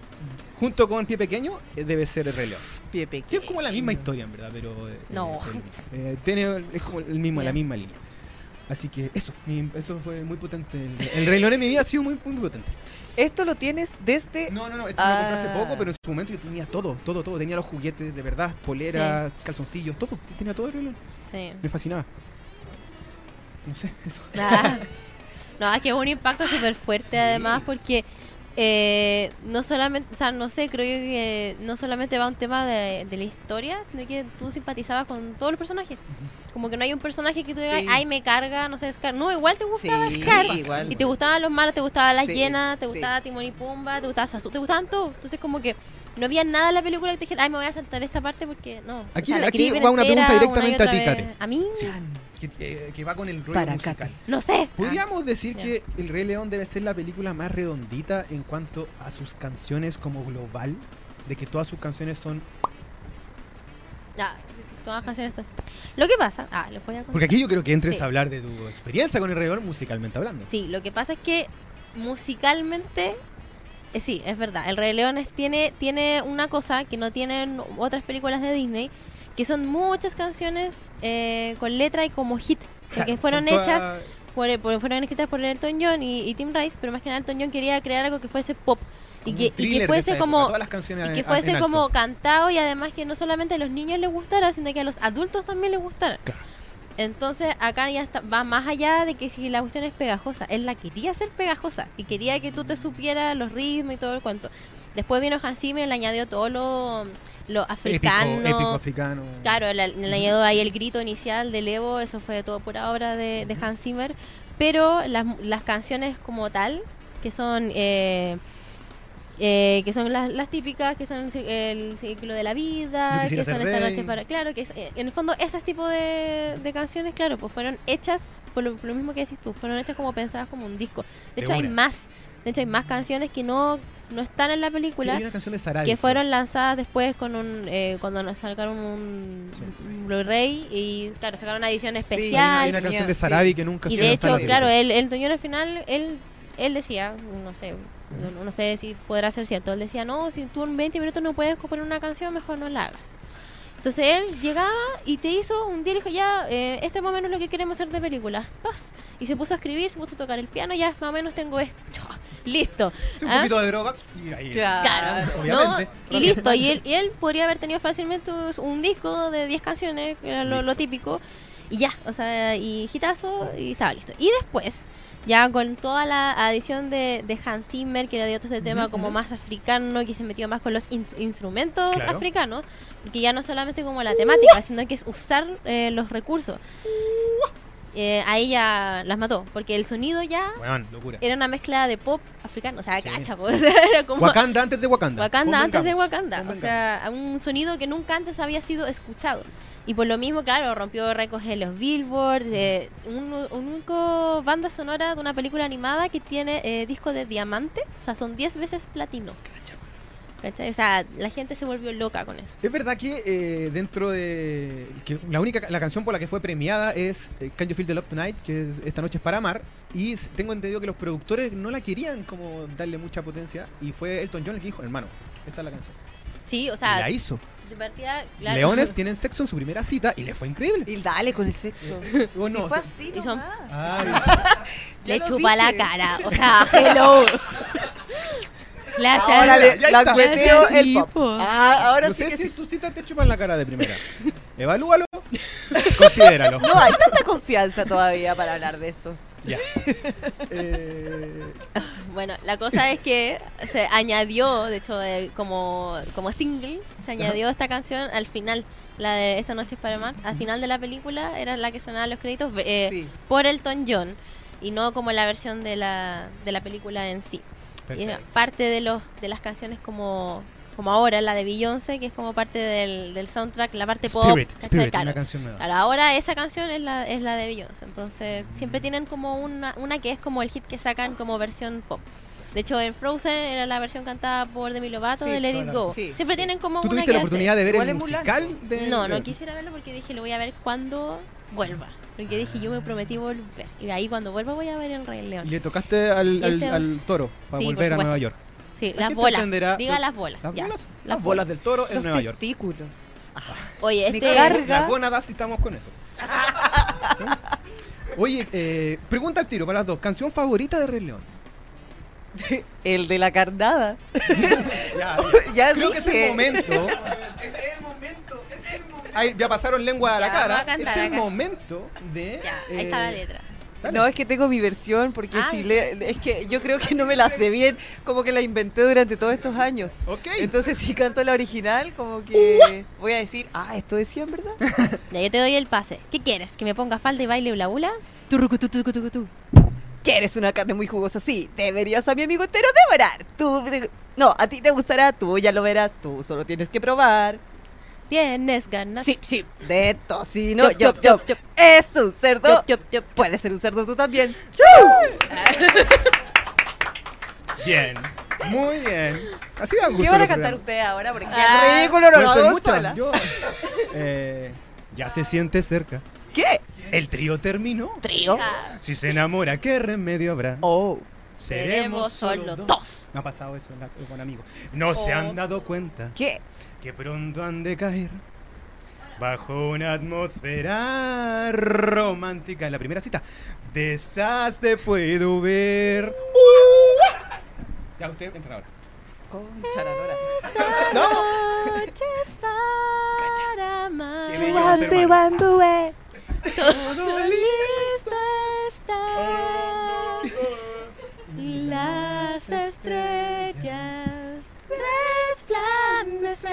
junto con Pie Pequeño, eh, debe ser El Rey León. Pie Que pequeño. es como la misma historia, en verdad, pero... eh, No. eh, eh, tiene, es como el mismo, la misma línea. Así que eso, mi- eso fue muy potente. El, el Rey León en mi vida ha sido muy, muy potente. Esto lo tienes desde. No, no, no, esto lo compré hace Ah. poco, pero en su momento yo tenía todo, todo, todo. Tenía los juguetes, de verdad, poleras, calzoncillos, todo. Tenía todo el Rey León. Sí. Me fascinaba. No sé, eso. Ah. No, es que es un impacto súper fuerte además porque eh, no solamente, o sea, no sé, creo yo que no solamente va un tema de, de la historia, sino que tú simpatizabas con todos los personajes. Como que no hay un personaje que tú digas, Sí. ay, me carga, no sé, Scar. No, igual te gustaba Sí, Scar. igual. Y te gustaban los malos, te gustaba las Sí, llenas, te sí. gustaba Timón y Pumba, te gustaba Sasu, te gustaban todos. Entonces como que no había nada en la película que te dijera, ay, me voy a saltar esta parte porque no. Aquí- la aquí quería ver va una pregunta directamente una a ti, vez. A mí, Que, eh, que va con el rollo Para musical. No sé. ¿Podríamos decir Ya. que El Rey León debe ser la película más redondita en cuanto a sus canciones como global? De que todas sus canciones son... Ah, todas canciones Lo que pasa, ah, les voy a contar. Porque aquí yo creo que entres Sí. a hablar de tu experiencia con El Rey León musicalmente hablando. Sí, lo que pasa es que musicalmente, eh, sí, es verdad. El Rey León es- tiene, tiene una cosa que no tienen otras películas de Disney, que son muchas canciones eh, con letra y como hit, que Claro, fueron son hechas, por, por- fueron escritas por Elton John y, y Tim Rice, pero más que nada Elton John quería crear algo que fuese pop. Y que, y que fuese como y que fuese como cantado y además que no solamente a los niños les gustara, sino que a los adultos también les gustara. Claro. Entonces acá ya está, va más allá de que si la cuestión es pegajosa. Él la quería hacer pegajosa y quería que tú te supieras los ritmos y todo el cuento. Después vino Hans Zimmer y le añadió todo lo, lo africano. Épico, épico africano. Claro, le, le añadió ahí el grito inicial del Evo, eso fue todo pura obra de, de Hans Zimmer. Pero las, las canciones como tal, que son eh, eh, que son las, las típicas, que son el, ci- el ciclo de la vida, que son esta noche para... Claro, que es, eh, en el fondo ese tipo de, de canciones, claro, pues fueron hechas, por lo, por lo mismo que decís tú, fueron hechas como pensadas como un disco. De De hecho hay más, de hecho hay más canciones que no, no están en la Sí, película hay una canción de Sarabia. que fueron lanzadas después con un eh, cuando nos sacaron un, Sí. un Blu-ray y claro sacaron una edición Sí, Hay una, especial canción de. Sarabi que nunca y de hecho claro él el Toñón al final él él decía no sé no, no sé si podrá ser cierto él decía no si tú en 20 minutos no puedes componer una canción mejor no la hagas entonces él llegaba y te hizo un día y dijo ya eh, este es más o menos lo que queremos hacer de película Pa. y se puso a escribir se puso a tocar el piano ya más o menos tengo esto listo Sí, un ¿Ah? poquito de droga y ahí. Claro, Obviamente. ¿no? Y listo, y él, y él podría haber tenido fácilmente un disco de 10 canciones, que era lo, lo típico, y ya, o sea, y hitazo, y estaba listo. Y después, ya con toda la adición de, de Hans Zimmer, que le dio todo este tema como más africano, que se metió más con los in- instrumentos Claro. africanos, porque ya no solamente como la temática, sino que es usar eh, los recursos. Eh, ahí ya las mató, porque el sonido ya era una mezcla de pop africano, o sea, Sí. cacha, era como... Wakanda antes de Wakanda. Wakanda antes de Wakanda. O sea, un sonido que nunca antes había sido escuchado. Y por lo mismo, claro, rompió récords en los Billboard. eh, un, un único banda sonora de una película animada que tiene eh, disco de diamante. O sea, son 10 veces platino. ¿Cachai? O sea, la gente se volvió loca con eso. Es verdad que eh, dentro de. que la única ca- la canción por la que fue premiada es eh, Can You Feel the Love Tonight, que es Esta Noche es para Amar. Y tengo entendido que los productores no la querían como darle mucha potencia. Y fue Elton John el que dijo: Hermano, esta es la canción. Sí, o y sea, la hizo. De partida, claro. Leones tienen sexo en su primera cita y le fue increíble. Y dale con el sexo. ¿O no? Si fue así, son- Ya Le chupa la cara. O sea, hello. Hace Ahora algo. le Ya la está. cueteo el pop. Ah, ahora no sí sé que si sí. tu cita te chupan la cara de primera. Evalúalo. Considéralo. No hay tanta confianza todavía para hablar de eso. Ya. Eh, Bueno, la cosa es que se añadió, de hecho, eh, como, como single, se añadió esta canción al final, la de Esta noche es para más, al final de la película era la que sonaba los créditos eh, Sí. por Elton John y no como la versión de la, de la película en sí. Y era parte de los de las canciones como como ahora, la de Beyoncé, que es como parte del, del soundtrack, la parte pop. Spirit. Spirit, Claro. una canción nueva. Claro, ahora esa canción es la, es la de Beyoncé. Entonces, siempre tienen como una, una que es como el hit que sacan como versión pop. De hecho, en Frozen era la versión cantada por Demi Lovato Sí, de Let It Go. Sí. Siempre tienen como ¿Tú una tuviste que la hace- oportunidad de ver el musical de No, no quisiera verlo porque dije, lo voy a ver cuando vuelva. Porque dije, yo me prometí volver. Y ahí cuando vuelva voy a ver el Rey Y León. le tocaste al, al, Este- al toro para Sí, volver a. Nueva York. Sí, La las bolas. entenderá- Diga las bolas. ¿Las ya. bolas? Las Las bolas del toro en Los Nueva York. testículos. Oye, Me este... carga. Las gónadas sí estamos con eso. Oye, eh, pregunta al tiro para las dos. ¿Canción favorita de Rey León? El de la carnada. Ya, Ya creo que es dije. el momento. Ahí ya pasaron lengua a la cara. a es el acá. momento de. Ya, ahí eh, está la letra. Dale. No, es que tengo mi versión porque Ah. si le, es que yo creo que no me la sé bien, como que la inventé durante todos estos años. Ok. Entonces si canto la original, como que voy a decir, ah, esto decía en verdad. Ya, yo te doy el pase. ¿Qué quieres? ¿Que me ponga falda y baile bla? Turrucututucutucutú. ¿Quieres una carne muy jugosa? Sí, deberías a mi amigo entero devorar. Tú, no, a ti te gustará, tú ya lo verás, tú solo tienes que probar. ¿Tienes ganas? Sí, sí, de tocino. Yup, yup. Es un cerdo. Yup, yup, yup. Puedes ser un cerdo tú también. Bien. Muy bien. Así da gusto. ¿Qué van a cantar ustedes ahora? Porque Ah, qué ridículo, no lo sola. Yo, eh, ya se siente cerca. ¿Qué? El trío terminó. ¿Trío? Si se enamora, ¿qué remedio habrá? Oh. Seremos solo dos. Me ha pasado eso en la- con amigos. No se Oh. han dado cuenta ¿Qué? que pronto han de caer bajo una atmósfera romántica. En la primera cita, desastre puedo ver. ¡Uh! Ya usted entra ahora. Concha la lora. No. Noches para amar. Todo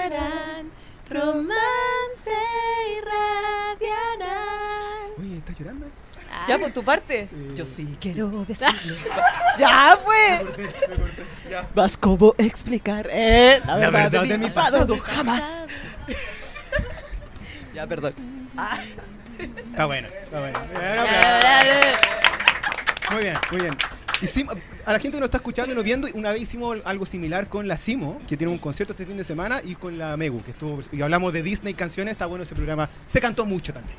resplandecerán. Romance irradiarán. Oye, ¿estás llorando? Ya, por tu parte. Eh. Yo sí quiero decirle. ya, pues. Vas como explicar, eh, la, La verdad, verdad de, de mi pasado. pasado. Jamás. Ya, perdón. Está bueno, está bueno. Bueno, Ya, ya, ya. Muy bien, muy bien. Hicimos- a la gente que nos está escuchando y nos viendo, una vez hicimos algo similar con la Simo, que tiene un concierto este fin de semana, y con la Megu, que estuvo. Y hablamos de Disney canciones, está bueno ese programa. Se cantó mucho también.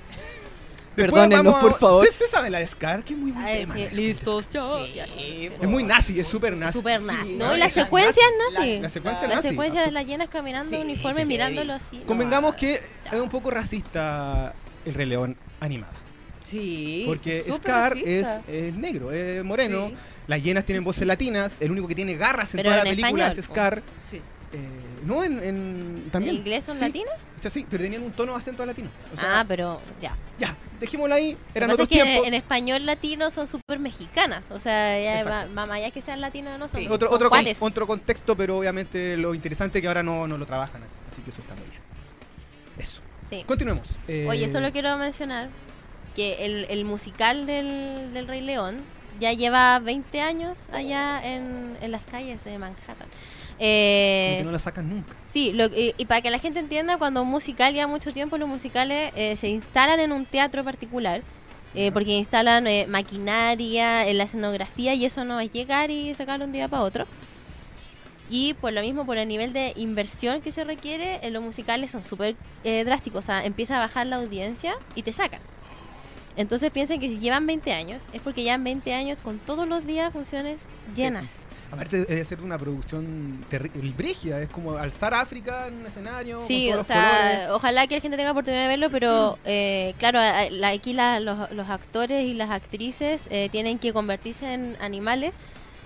Perdónenos, a- por favor. ¿Usted se sabe la de Scar? Que es muy buen Ay, tema. sí, Scar. Listos. Ya. Es muy nazi, es súper nazi. Super Sí, nazi. no, No, y la secuencia es nazi. La secuencia nazi. secuencia de las llenas caminando Sí, uniforme sí, mirándolo así. no. Convengamos que es un poco racista el Rey León animada. Sí. Porque súper Scar racista. es negro, es moreno. Las hienas tienen voces latinas. El único que tiene garras en Pero toda la en película español, es Scar. Sí. Eh, no, en, en- también. ¿En inglés son Sí. latinas? O sea, sí, pero tenían un tono acento latino. O sea, Ah, pero ya. ya, dejémosla ahí. Eran otros pasa es que tiempos. en, en español latino son súper mexicanas. O sea, ya mamá, ya que sean latinos no son. Sí. otro, son otro, con- Juárez. otro contexto, pero obviamente lo interesante es que ahora no, no lo trabajan así. Así que eso está muy bien. Eso. Sí. Continuemos. Eh, Oye, solo quiero mencionar que el, el musical del, del Rey León ya lleva 20 años allá en, en las calles de Manhattan. Eh, que no la sacan nunca. Sí, lo- y, y para que la gente entienda, cuando un musical lleva mucho tiempo, los musicales eh, se instalan en un teatro particular, eh, porque instalan eh, maquinaria en la escenografía y eso no es llegar y sacarlo un día para otro. Y por lo mismo, por el nivel de inversión que se requiere, los musicales son súper drásticos. O sea, empieza a bajar la audiencia y te sacan. Entonces piensen que si llevan 20 años, es porque llevan 20 años con todos los días funciones llenas. Aparte de ser una producción terrible, brígida, es como alzar África en un escenario. Sí, con o los sea, colores. ojalá que la gente tenga oportunidad de verlo, pero eh, claro, aquí la- los, los actores y las actrices eh, tienen que convertirse en animales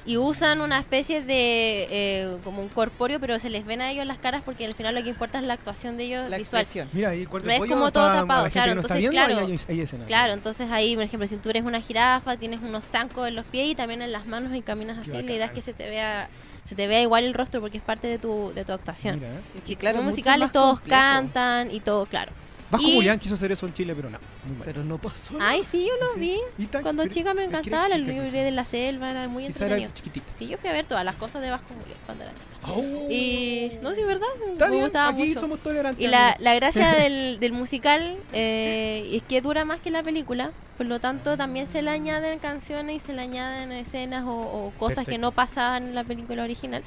y usan una especie de eh, como un corpóreo, pero se les ven a ellos las caras porque al final lo que importa es la actuación de ellos La visual. expresión. Mira, ahí el cuarto No de es como todo tapado, la gente claro, no está entonces, viendo, claro, ahí hay, hay. Claro, entonces ahí, por ejemplo, si tú eres una jirafa, tienes unos zancos en los pies y también en las manos y caminas así, la idea es que se te vea se te vea igual el rostro porque es parte de tu, de tu actuación. Mira, ¿eh? Es que claro, mucho musicales todos complejo. cantan y todo, claro. Vasco Y- Julián quiso hacer eso en Chile, pero no. Muy mal. Pero no pasó. Ay, sí, yo lo Sí. vi. Cuando chica me era encantaba, el chica, libre de la selva, era muy Quizá era entretenido. chiquitita. Sí, yo fui a ver todas las cosas de Vasco Julián cuando era chica. Oh. Y no, sí, ¿verdad? Está me bien, gustaba aquí mucho. somos tolerantes. Y la, la gracia del, del musical eh, es que dura más que la película, por lo tanto también se le añaden canciones y se le añaden escenas o, o cosas que no pasaban en la película original.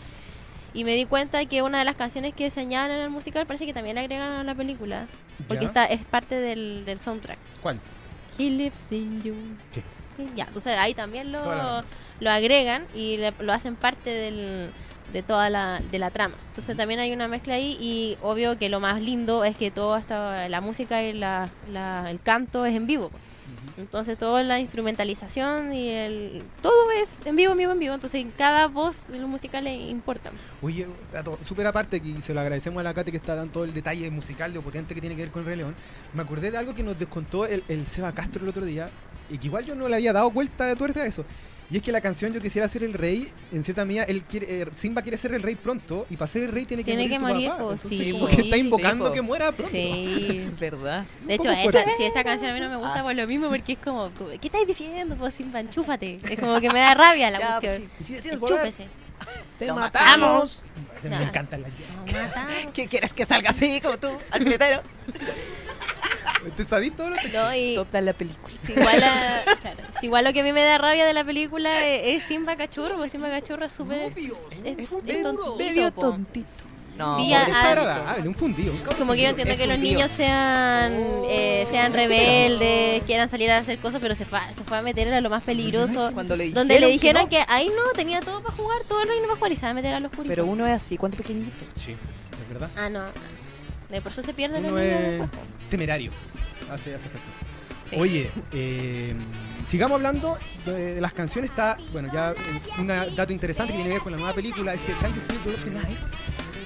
Y me di cuenta que una de las canciones que se añaden en el musical parece que también la agregan a la película, porque Ya. está, es parte del, del soundtrack. ¿Cuál? He lives in you. Sí. Ya, entonces ahí también lo, lo agregan y le- lo hacen parte del, de toda la, de la trama. Entonces también hay una mezcla ahí y obvio que lo más lindo es que toda esta, la música y la, la- el canto es en vivo. Entonces toda la instrumentalización y el todo es en vivo, en vivo, en vivo. Entonces cada voz de los musicales importa. Oye, súper aparte, que se lo agradecemos a la Kate que está dando todo el detalle musical de potente que tiene que ver con el Rey León. Me acordé de algo que nos descontó el, el Seba Castro el otro día. y que igual yo no le había dado vuelta de tuerca a eso. Y es que la canción Yo quisiera ser el rey, en cierta medida, él quiere, eh, Simba quiere ser el rey pronto, y para ser el rey tiene que Tiene morir. que tu morir, papá. pues, Entonces, sí. como que está invocando po. que muera pronto. Sí. ¿Verdad? De hecho, esa, si esa canción a mí no me gusta Ah. por lo mismo, porque es como, ¿qué estáis diciendo? Pues Simba, enchúfate. Es como que me da rabia la Ya, cuestión. Si Enchúfese. te Lo matamos. Me Nah. encantan las Nos matamos. ¿Qué quieres que salga así como tú, alfiletero? ¿Te sabís todo lo que No, y Toda la película. si igual, la- claro, si igual lo que a mí me da rabia de la película es, es Simba Cachorro, porque Simba Cachorro es súper... Es, es tontito, medio tontito. No, Sí, Es a- desagradable, un fundido. un Como que yo entiendo que los niños sean eh, sean rebeldes, quieran salir a hacer cosas, pero se fue, a- se fue a meter a lo más peligroso. Cuando le Donde le dijeron no. que, ahí no, tenía todo para jugar, todo el reino para jugar y se va a meter a los oscurito. Pero uno es así, ¿cuánto pequeñito? Sí, es verdad. Ah, no. De por eso se pierden los Uno niños es después. temerario. Hace, hace. Sí. Oye, eh, sigamos hablando de, de las canciones. Está, bueno, ya eh, un dato interesante que tiene que ver con la nueva película es que?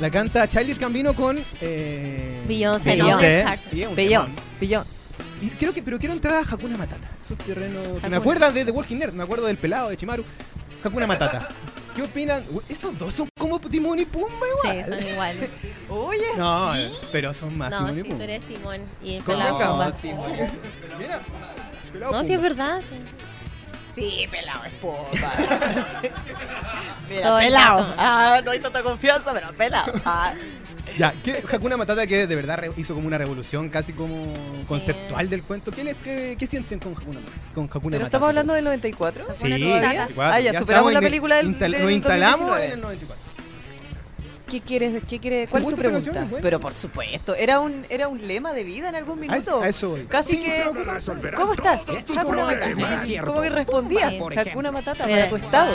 La canta Childish Gambino con eh, Beyoncé, Beyoncé. Y. Y creo que, pero quiero entrar a Hakuna Matata. Hakuna. Me acuerdas de The Walking Nerd, me acuerdo del pelado de Chimaru. Hakuna Matata. ¿Qué opinan? Esos dos son como Timón y Pumba igual. Sí, son iguales. Oye, No, pero son más No, Timón y sí, Pumba. tú eres Timón y el Con pelado Ganga, Pumba. sí. Mira, pelado No, sí Pumba. es verdad. sí. sí, pelado es popa. Mira, Todo el pelado. rato. Ah, no hay tanta confianza, pero pelado. Ah. Ya, ¿qué, Hakuna Matata que de verdad hizo como una revolución casi como conceptual del cuento. ¿Qué, les- qué, qué sienten con Hakuna, con Hakuna Pero Matata? estamos hablando del 94. Sí, Hakuna Matata. 94. Ah, ya, Ya superamos la película del- instal- del Nos instalamos 2019. en el 94. ¿Qué quieres? ¿Qué quiere? ¿Cuál es tu pregunta? Pero por supuesto, era un era un lema de vida en algún minuto. A- eso voy. Casi Sí, que pero- ¿Cómo estás? Hakuna Matata. es. ¿Cómo que respondías? Hakuna Matata para tu estado.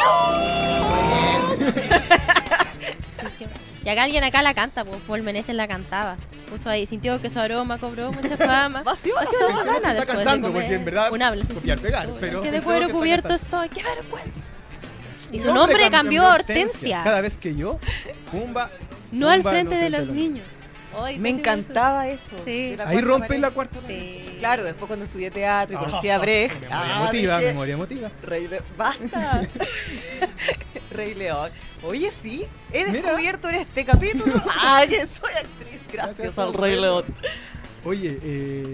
Y acá alguien acá la canta, pues Paul Meneses la cantaba. Puso ahí, sintió que su aroma cobró mucha fama. Vacío, Ha sido una semana después de cantando, comer porque en verdad un habla. copiar, pegar, pero Que de cuero que cubierto estoy, qué vergüenza. Y su nombre cam- cambió a Hortensia. Cada vez que yo, Pumba. No al frente de los niños. Ay, Me encantaba eso. Sí. Ahí rompe pared. la cuarta. Sí. Claro, después cuando estudié teatro y conocí a Brecht. Memoria ah, emotiva, dije, memoria emotiva. Rey León. ¡Basta! Rey León. Oye, sí, he Mira. descubierto en este capítulo ah, que soy actriz gracias al Rey León. Oye, eh,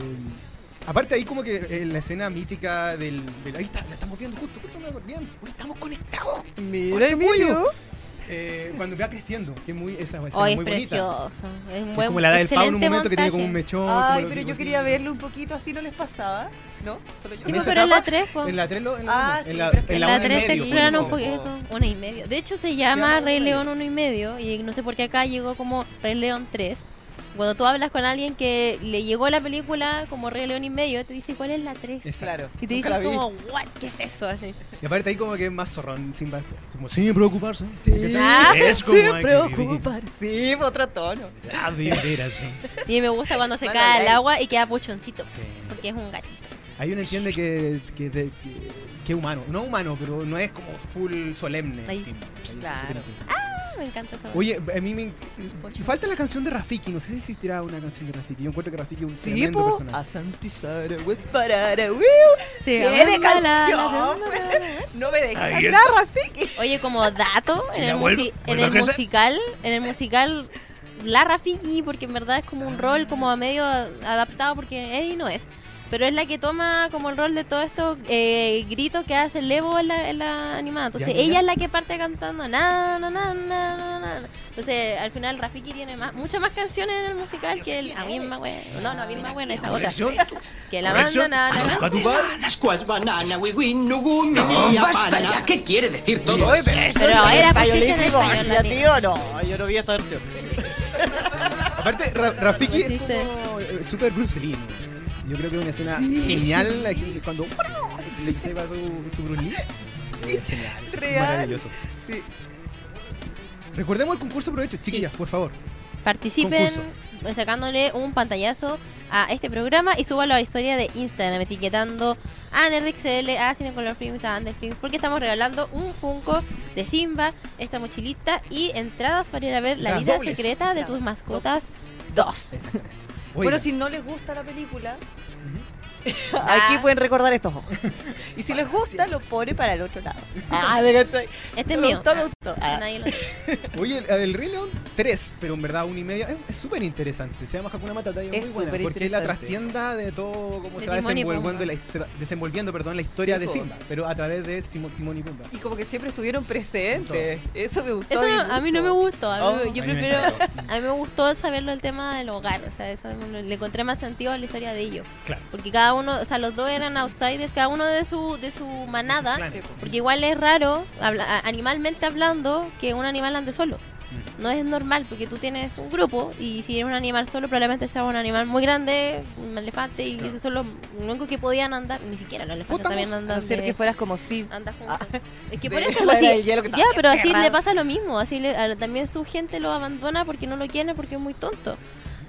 aparte ahí como que eh, la escena mítica del, del- ahí está, la estamos viendo justo, justo bien, estamos conectados. Mira, Emilio. Eh, cuando va creciendo, que es muy esa escena Ay, es muy bonita. precioso. Es un Es buen como la edad del Pablo en un excelente momento que tiene como un montaje. mechón. Ay, pero yo quería verlo un poquito así, ¿no les pasaba? ¿No? Solo yo. Sí, En esa pero en la etapa, 3, pues. En la 3 lo, en la, Ah, en sí, la, pero es que en la la una y 3 te exploran un poquito, una y medio. De hecho se llama llama Rey León uno y medio y no sé por qué acá llegó como Rey León 3. Cuando tú hablas con alguien que le llegó la película como Rey León y medio, te dice cuál es la 3. Exacto. Claro. Y te vi. como, what, ¿qué es eso? Así. Y aparte ahí como que es más zorrón, Simba. Como sin preocuparse. Sí, Ah, es como sin hay que vivir. preocupar. Sí, otro tono. Ah, vivir así. Y me gusta cuando se cae al ley. agua y queda puchoncito, Sí. porque es un gatito. Ahí uno entiende que, que, que, que es humano. No humano, pero no es como full solemne. Ahí. Ahí Claro. Ah, me encanta esa Oye, a mí me. Falta la canción de Rafiki. No sé si existirá una canción de Rafiki. Yo encuentro que Rafiki es un Sí, tremendo po. personaje. A Wesparara, wiu. Sí, Tiene canción. No me dejes hablar, Rafiki. Oye, como dato, Si en el, vuelvo- musi- en el musical, en el musical La Rafiki, porque en verdad es como un rol como a medio adaptado, porque Eddie no es. Pero es la que toma como el rol de todo esto eh, grito que hace el Evo en la, en la animada. Entonces Ya, ya, ella ya. es la que parte cantando na, na, na, na, na, na. Entonces al final Rafiki tiene más, muchas más canciones en el musical que el, a mí más buena. No, no, a mí más buena esa otra. Que la banda na, na, mini, ¡Basta ya! ¿Qué quiere decir todo Oye, esto? pero eso Pero era pusiste en español tío, no, yo no vi esa versión. Aparte, Ra- Rafiki es como eh, super Bruce Lee. Yo creo que es una escena genial la que- cuando le lleva su, su Lee. Eh, genial. Real. Maravilloso. Sí. Recordemos el concurso provecho, chiquillas, por favor. Participen Concurso. sacándole un pantallazo a este programa y súbalo a la historia de Instagram etiquetando a NerdXL, a Cinecolor Films, a Underfilms porque estamos regalando un Funko de Simba, esta mochilita y entradas para ir a ver la Las vida dobles. secreta de tus mascotas 2. Bueno, si no les gusta la película, Ah. aquí pueden recordar estos ojos. Y si les gusta, lo pone para el otro lado. Ah, de. Este es Me mío. gustó, me Ah, gustó. Ah. nadie lo- Oye, el, el Rey León 3, pero en verdad una y media, es- es súper interesante. Se llama Hakuna Matata y es, Es muy buena. Porque es la trastienda de todo cómo De se va Timón y desenvolviendo, Pumba. la, se va desenvolviendo perdón, la historia Sí, de po. Simba, pero a través de Timo- Timón y Pumba. Y como que siempre estuvieron presentes. Eso me gustó. Eso no- a mí no me gustó. A mí, Oh. yo A mí me prefiero. encantó. A mí me gustó saberlo el tema del hogar. O sea, eso me- le encontré más sentido a la historia de ellos. Claro. Porque cada uno, o sea, los dos eran outsiders, cada uno de su, de su manada. Claro. Sí, po. Porque igual es raro, habla- a- animalmente hablando, que un animal ande solo. No es normal, porque tú tienes un grupo y si eres un animal solo, probablemente sea un animal muy grande, un elefante, y esos son los únicos que podían andar. Ni siquiera los elefantes también A andan. no ser de- que fueras como si. anda juntos. Es que por eso, pues, sí, ya, pero así le pasa lo mismo. Así le- a- también su gente lo abandona porque no lo quiere, porque es muy tonto.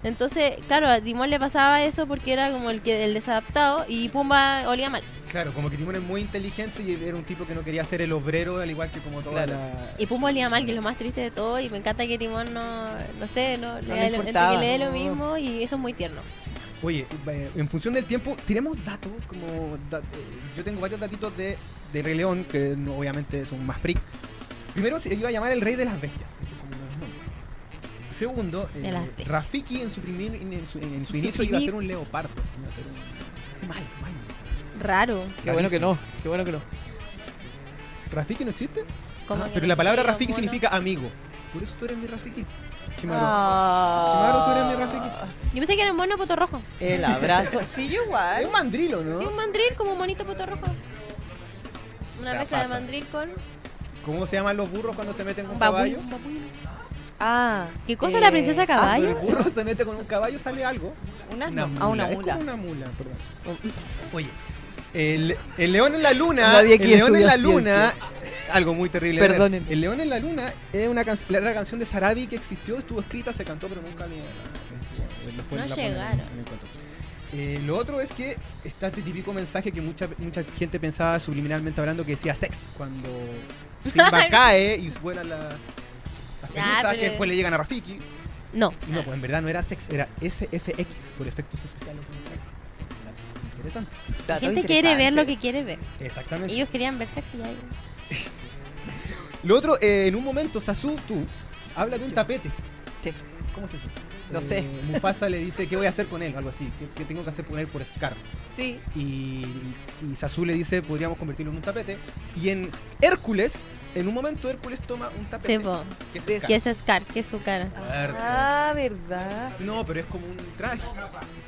Entonces, claro, a Timón le pasaba eso porque era como el que el desadaptado y Pumba olía mal. Claro, como que Timón es muy inteligente y era un tipo que no quería ser el obrero, al igual que como toda Claro. la... Y Pumba olía mal, que es lo más triste de todo. Y me encanta que Timón no, no sé, no, le, le entre importaba. que le dé lo No. mismo y eso es muy tierno. Oye, eh, en función del tiempo, tiremos datos, como da- eh, yo tengo varios datitos de, de Rey León, que no- obviamente son más freak. Primero se iba a llamar el Rey de las Bestias. Segundo, eh. Rafiki en su, primer, en su, en su Su inicio iba a ser un leopardo. Iba a ser un... Mal, mal. Raro. Qué bueno que no. Qué bueno que no. ¿Rafiki no existe? Como Ah, que pero no la palabra Rafiki significa amigo. Por eso tú eres mi Rafiki. Chimaru. Ah. Chimaru, tú eres mi Rafiki. Yo pensé que era un mono poto rojo. El abrazo. Sí, yo Es igual. un mandrilo, ¿no? Sí, un mandril como un monito poto rojo. Una O sea, mezcla de mandril con ¿Cómo se llaman los burros cuando se meten con un babuino. Ah. ¿Qué cosa la princesa ah, caballo? El burro se mete con un caballo, sale algo. Una, Una mula. ah, una Es mula. como una mula, perdón. Oye, el, el león en la luna. El león en la luna. Algo muy terrible. Perdonen. El león en la luna es una can- la canción de Sarabi que existió, estuvo escrita, se cantó, pero nunca le- después No la llegaron. en el cuento. Eh, lo otro es que está este típico mensaje que mucha, mucha gente pensaba subliminalmente hablando que decía sex cuando Simba cae y vuelan la- Ya, pelusas pero- que después le llegan a Rafiki. No. No, pues en verdad no era sex, era SFX por efectos especiales. Interesante. La gente quiere ver lo que quiere ver. Exactamente. Ellos querían ver sexy ahí. Lo otro, eh, en un momento, Sasu, tú, habla de un tapete. Sí. ¿Cómo es eso? No sé. Mufasa le dice, ¿qué voy a hacer con él? Algo así. ¿Qué, qué tengo que hacer con él por Scar? Sí. Y, y Sasu le dice, podríamos convertirlo en un tapete. Y en Hércules, en un momento Hércules toma un tapete. Sí, po. que es Scar. Que es Scar, que es su cara. Fuerte. Ah, verdad. No, pero es como un traje.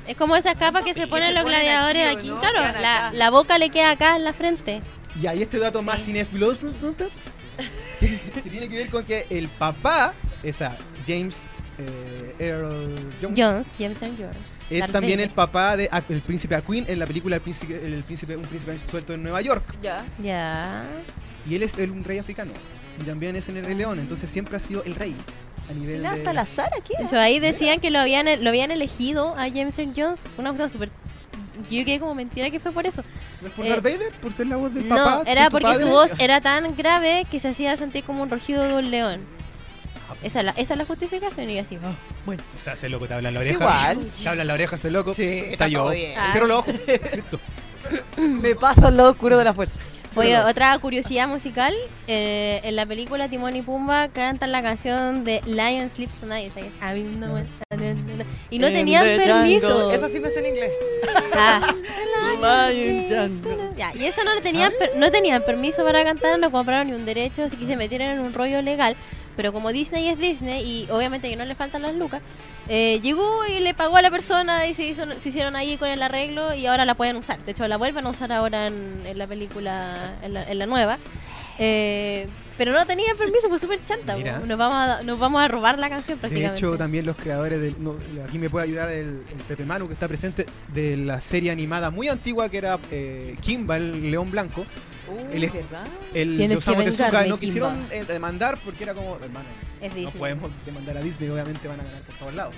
Es como esa capa que se ponen se los ponen gladiadores aquí, ¿o aquí. no? Claro, Quedan la, acá. la boca le queda acá en la frente. Y ahí este dato más cinefiloso, ¿notas? que tiene que ver con que el papá, esa James eh, Earl Jones, Jones, Jameson Jones. es Darth también Vader. el papá de Ac- el príncipe Aquin en la película El príncipe, el príncipe un príncipe suelto en Nueva York. Ya. Ya. Y él es el- un rey africano. Y también es en el Rey León, entonces siempre ha sido el rey. A nivel Mira, de... hasta la Sara aquí. De hecho, ahí decían que lo habían, lo habían elegido a Jameson Jones. Una cosa súper. Yo quedé como mentira que fue por eso. ¿No es por eh, Darth Vader? ¿Por ser la voz del papá? No, ¿Ser era porque padre? su voz era tan grave que se hacía sentir como un rugido de un león. Esa es la, esa es la justificación y yo así. oh, bueno. O sea, ese loco te habla en la Es oreja. igual. Te habla en la oreja ese loco. Sí, está está yo. Cierro los ojos. Listo. Me paso al lado oscuro de la fuerza. Oye, otra curiosidad musical. eh, en la película Timón y Pumba cantan la canción de Lion Sleeps Tonight. esa que es, "A mí no me- Y no tenían permiso. Esa sí me sé en inglés. Ah. Lion. Ya, y eso no lo tenían, per- no tenían permiso para cantar, no compraron ni un derecho, así que se metieron en un rollo legal. Pero como Disney es Disney y obviamente que no le faltan las lucas, eh, llegó y le pagó a la persona y se, hizo, se hicieron ahí con el arreglo y ahora la pueden usar. De hecho, la vuelven a usar ahora en, en la película, en la, en la nueva. Eh, pero no tenían permiso, fue súper chanta. Mira. Nos vamos, a, nos vamos a robar la canción De prácticamente. hecho, también los creadores del. no, aquí me puede ayudar el, el Pepe Manu que está presente de la serie animada muy antigua que era eh, Kimba, el león blanco. Uy, Él es- ¿verdad? El Tienes de vengarme, no quisieron eh, demandar porque era como. Hermano, es no podemos demandar a Disney, obviamente van a ganar por todos lados.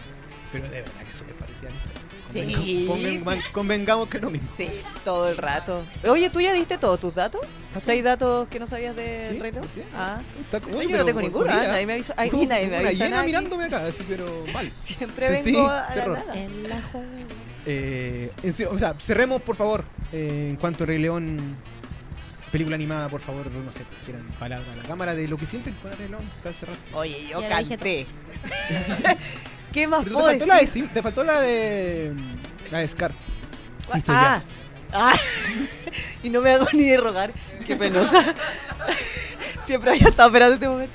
Pero de verdad que súper parecida a la historia. Sí, Conven- conven- Convengamos que es lo mismo. Sí, todo el rato. Oye, ¿tú ya diste todos tus datos? ¿Ah? ¿Seis datos que no sabías del Sí, Rey León? ¿por qué? Ah, Está- no, oye, yo pero no tengo ninguno, ¿ah? nadie me avisa. Ay, nadie me una avisa hiena nada. mirándome acá, así, pero mal. Siempre Sentí vengo a la nada. En la jungla. Eh, en o sea, cerremos por favor. eh, en cuanto a Rey León, película animada, por favor, no sé, quieran palabra a la cámara de lo que sienten con el. Oye, yo canté. ¿Qué más Pero puedo te, faltó la de, te faltó la de. La de Scar. Listo, Ah, ah. y no me hago ni de rogar. Qué penosa. Siempre había estado esperando este momento.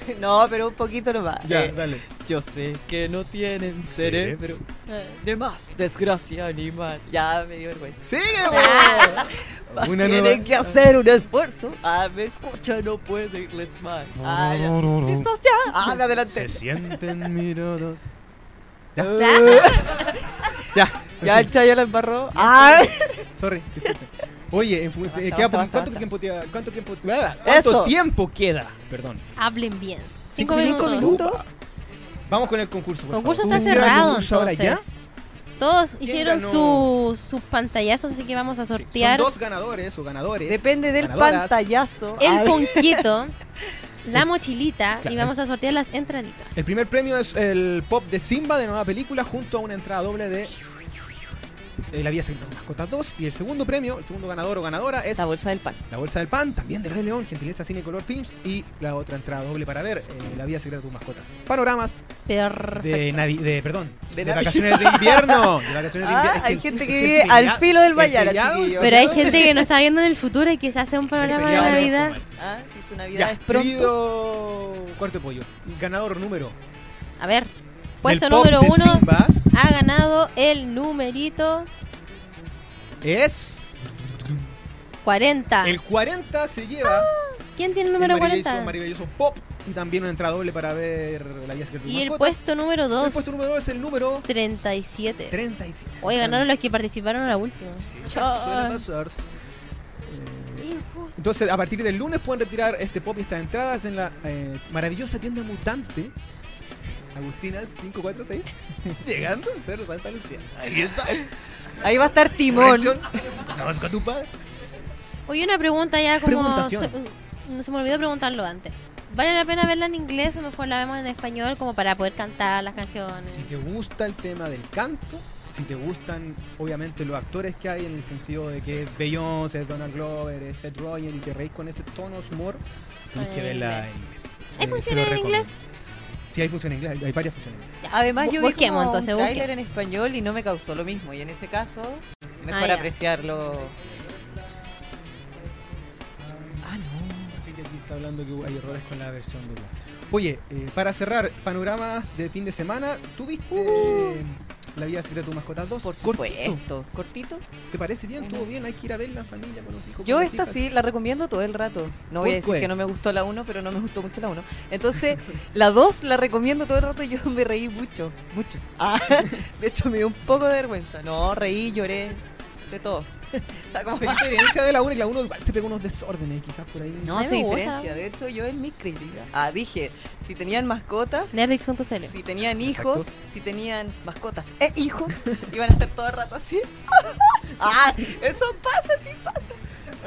No, pero un poquito nomás. Ya, Eh, dale. yo sé que no tienen cerebro. Eh, De más, desgracia animal. Ya me dio vergüenza. ¡Sigue, Ah. Más Una tienen nueva- que hacer un esfuerzo. Ah, me escucha, no puede irles mal. Ah, ya. ¿Listos ya? Ah, me adelanté. Se sienten mirados. Ya. Ya. Ya el chayo la embarró. Ah, Sorry. disculpe. Oye, eh, queda poqui- ¿cuánto tiempo te- cuánto tiempo cuánto Eso. tiempo queda? Perdón. Hablen bien. Cinco minutos. Vamos con el concurso. El por concurso favor. está ¿Tú cierras el cerrado concurso ahora ya? Todos ¿Quién hicieron sus, sus pantallazos, así que vamos a Sí, sortear Son dos ganadores o ganadores. Depende del ganadoras. pantallazo. el fonquito, la mochilita Claro. y vamos a sortear las entraditas. El primer premio es el pop de Simba de nueva película junto a una entrada doble de eh, La Vía Secreta de las Mascotas 2. Y el segundo premio, el segundo ganador o ganadora es La bolsa del pan. La Bolsa del Pan, también de Rey León, Gentileza Cine Color Films. Y la otra entrada doble para ver eh, La Vía Secreta de tus Mascotas. Panoramas Perfecto. de, Navi de perdón, de, vacaciones de invierno. De vacaciones de Ah, invierno. Es hay que- gente es que vive al filo del chiquillos. Pero hay gente que no está viendo en el futuro y que se hace un el programa de Navidad. Ah, si su Navidad Ya, es pronto. Cuarto Pollo, ganador número. A ver, puesto del pop número de uno Simba ha ganado el numerito es 40. el 40 se lleva ¿Quién tiene el número el maravilloso, 40? maravilloso pop y también una entrada doble para ver la tus Y el puesto número 2, El puesto número 2 es el número 37. 37. Hoy ganaron los que participaron en la última. Eh, Entonces, a partir del lunes pueden retirar este pop y estas entradas en la eh, maravillosa tienda mutante. Agustina 546. Llegando a ser Santa Lucía. Ahí está. Ahí va a estar Timón. Conozco a tu padre. Oye, una pregunta ya como... Preguntación. Se, se me olvidó preguntarlo antes. ¿Vale la pena verla en inglés o mejor la vemos en español como para poder cantar las canciones? Si te gusta el tema del canto, si te gustan, obviamente, los actores que hay en el sentido de que es Beyoncé, es Donald Glover, es Seth Rogen y te reís con ese tono humor, tienes que En verla inglés. en ¿Hay Eh, funciones lo en recomiendo. inglés? Sí, hay funciones en inglés, hay varias funciones. Ya, Además, yo vi como entonces, un busquemos. en español y no me causó lo mismo. Y en ese caso, mejor Ah, apreciarlo. Ah, no. Así que aquí está hablando que hay errores con la versión de Oye, eh, para cerrar, panoramas de fin de semana, ¿tú viste eh, La vida secreta de tu mascota 2? Por Cortito. supuesto. ¿Cortito? ¿Te parece bien? ¿Estuvo bien? Hay que ir a verla en familia con los hijos. Yo esta hijas. sí la recomiendo todo el rato. No voy a ¿Por decir qué? que no me gustó la 1, pero no me gustó mucho la 1. Entonces, la 2 la recomiendo todo el rato y yo me reí mucho, mucho. Ah, de hecho, me dio un poco de vergüenza. No, reí, lloré, de todo. Está como... A diferencia de la 1, que la 1 igual se pegó unos desórdenes, quizás por ahí. No se diferencia. De hecho, yo en mi crítica. Ah, dije, si tenían mascotas, Nerdix.cl si tenían hijos, Exacto. si tenían mascotas e hijos, iban a estar todo el rato así. ah, eso pasa, sí pasa.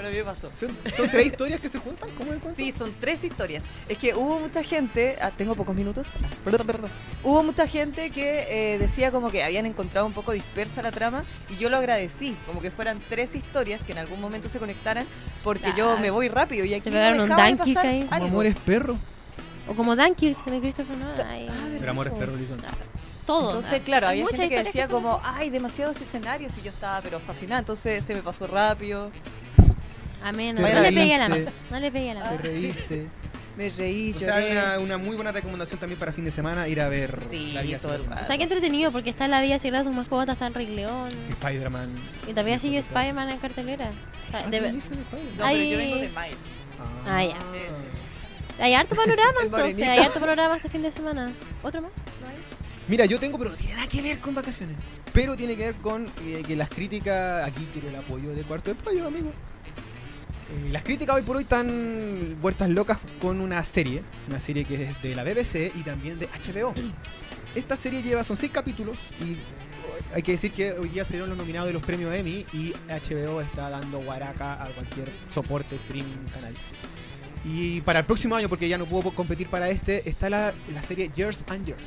Bueno, a mí me pasó. ¿Son, son tres historias que se juntan? ¿Cómo es el cuento? Sí, son tres historias. Es que hubo mucha gente, ah, tengo pocos minutos, perdón, perdón. Hubo mucha gente que eh, decía como que habían encontrado un poco dispersa la trama y yo lo agradecí, como que fueran tres historias que en algún momento se conectaran porque yo me voy rápido y aquí Se no de Dunkirk pasar algo. Amores Perro. O como Dunkirk de Christopher Nolan. Ay, Pero Amores Perro, Lizón. todo. Entonces, claro, hay había gente que decía como, ay, demasiados escenarios y yo estaba pero fascinada, entonces se me pasó rápido, Amén. Te No le pegué a la masa. No le pegué a la Te masa. reíste. me reí, O sea, lloré. una, una muy buena recomendación también para fin de semana ir a ver Sí, la vida todo el secreta. O sea, qué entretenido porque está La Vida Secreta de tus mascotas, está en Rey León. Spider-Man. Y todavía sigue Spider-Man en cartelera. O sea, Ah, de. No, pero yo vengo de Miles. Ah, ya. Hay harto panorama entonces. Hay harto panorama este fin de semana. ¿Otro más? ¿No hay? Mira, yo tengo, pero no tiene nada que ver con vacaciones. Pero tiene que ver con eh, que las críticas. Aquí quiero el apoyo de Cuarto de Pollo, amigo. Eh, las críticas hoy por hoy están vueltas locas con una serie. Una serie que es de la BBC y también de HBO. esta serie lleva, son seis capítulos y hay que decir que hoy día salieron los nominados de los premios Emmy y HBO está dando guaraca a cualquier soporte, streaming, canal. Y para el próximo año, porque ya no puedo competir para este, está la, la serie Years and Years.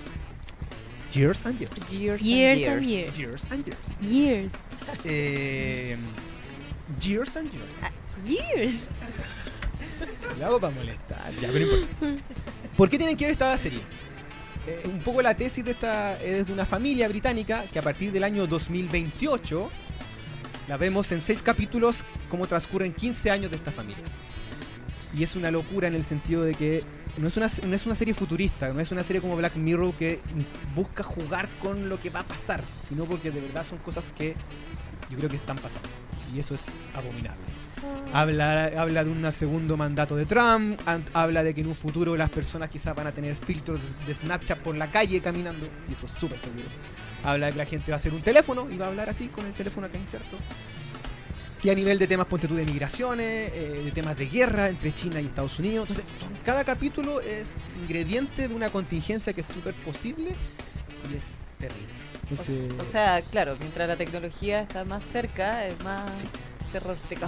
Years and Years. Years, Years and years. Years and Years. Years. Eh, years and Years. Years. Lo hago para molestar, ya, pero. ¿Por qué tienen que ver esta serie? Eh, un poco la tesis de esta es de una familia británica que a partir del año 2028 la vemos en seis capítulos cómo transcurren 15 años de esta familia. Y es una locura en el sentido de que no es una, no es una serie futurista, no es una serie como Black Mirror que busca jugar con lo que va a pasar, sino porque de verdad son cosas que yo creo que están pasando. Y eso es abominable. Habla, habla de un segundo mandato de Trump, habla de que en un futuro las personas quizás van a tener filtros de Snapchat por la calle caminando, y eso es súper seguro. Habla de que la gente va a hacer un teléfono y va a hablar así con el teléfono acá inserto. Y a nivel de temas, ponte tú, de migraciones, eh, de temas de guerra entre China y Estados Unidos. Entonces, cada capítulo es ingrediente de una contingencia que es súper posible y es terrible. Entonces, O sea, claro, mientras la tecnología está más cerca, es más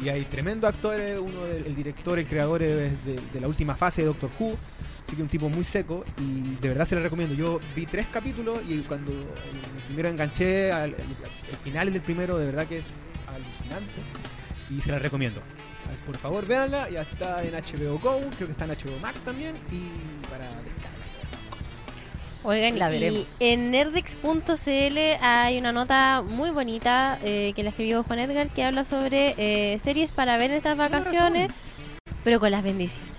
Y hay tremendo actores, uno del el director, el creador es de, la última fase de Doctor Who, así que un tipo muy seco y de verdad se lo recomiendo. Yo vi tres capítulos y cuando el primero enganché al el, final del primero, de verdad que es alucinante y se la recomiendo. Por favor, véanla, ya está en HBO Go, creo que está en HBO Max también y para descargar. Oigan, La y en nerdex.cl hay una nota muy bonita eh, que la escribió Juan Edgar que habla sobre eh, series para ver en estas vacaciones, pero con las bendiciones.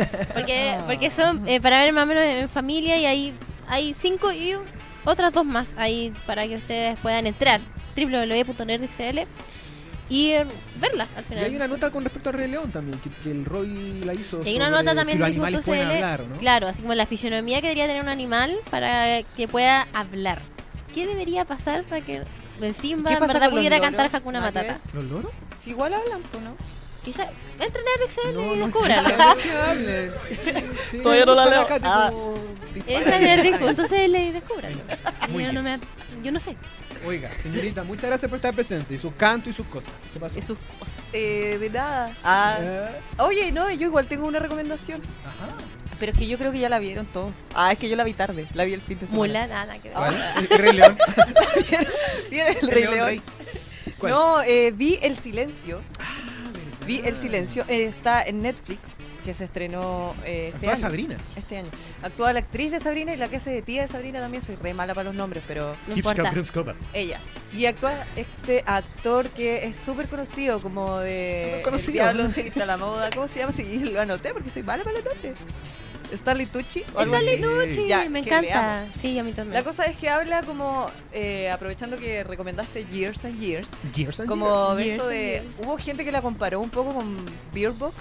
Ah. Porque, porque son eh, para ver más o menos en familia y hay, hay cinco y otras dos más ahí para que ustedes puedan entrar. www.nerdex.cl y eh, verlas al Y final. hay una nota con respecto a Rey León también, que, que el Roy la hizo. Y hay una nota también si los pueden hablar, ¿o ¿no? Claro, así como la fisionomía que debería tener un animal para que pueda hablar. ¿Qué debería pasar para que Simba ¿Qué en verdad pudiera loros? cantar Hakuna Matata? ¿Los loros? Si igual hablan, pues, ¿no? Quizá entrenar Excel No, y no descúbralo. quiero que hablen. Sí, Todavía no la leo. Cate Ah. como dispara. Entra en nerdix.cl y no, me, yo no sé. Oiga, señorita, muchas gracias por estar presente. Y sus cantos y sus cosas. ¿Qué pasó? Es sus cosas. Eh, de nada. Ah. Eh, Oye, no, yo igual tengo una recomendación. Ajá. Pero es que yo creo que ya la vieron todos. Ah, es que yo la vi tarde. La vi el fin de semana. Mulan, nada que ver. ¿Cuál? ¿El Rey León? ¿Vieron el Rey León? No, eh, vi El Silencio. Vi El Ah. Silencio. eh, está en Netflix, que se estrenó eh, este Actúa año. Sabrina. Este año. Actúa la actriz de Sabrina y la que hace de tía de Sabrina también. Soy re mala para los nombres, pero No importa. ella. Y actúa este actor que es súper conocido, como de. Conocido. El diablo quita la moda. ¿Cómo se llama? Sí, lo anoté porque soy mala para los nombres. Starly Tucci. así. Tucci, Ya, me encanta. Sí, a mí La también. cosa es que habla como, eh, aprovechando que recomendaste Years and Years, Gears and como de Years esto and de... Years. Hubo gente que la comparó un poco con Beer Box,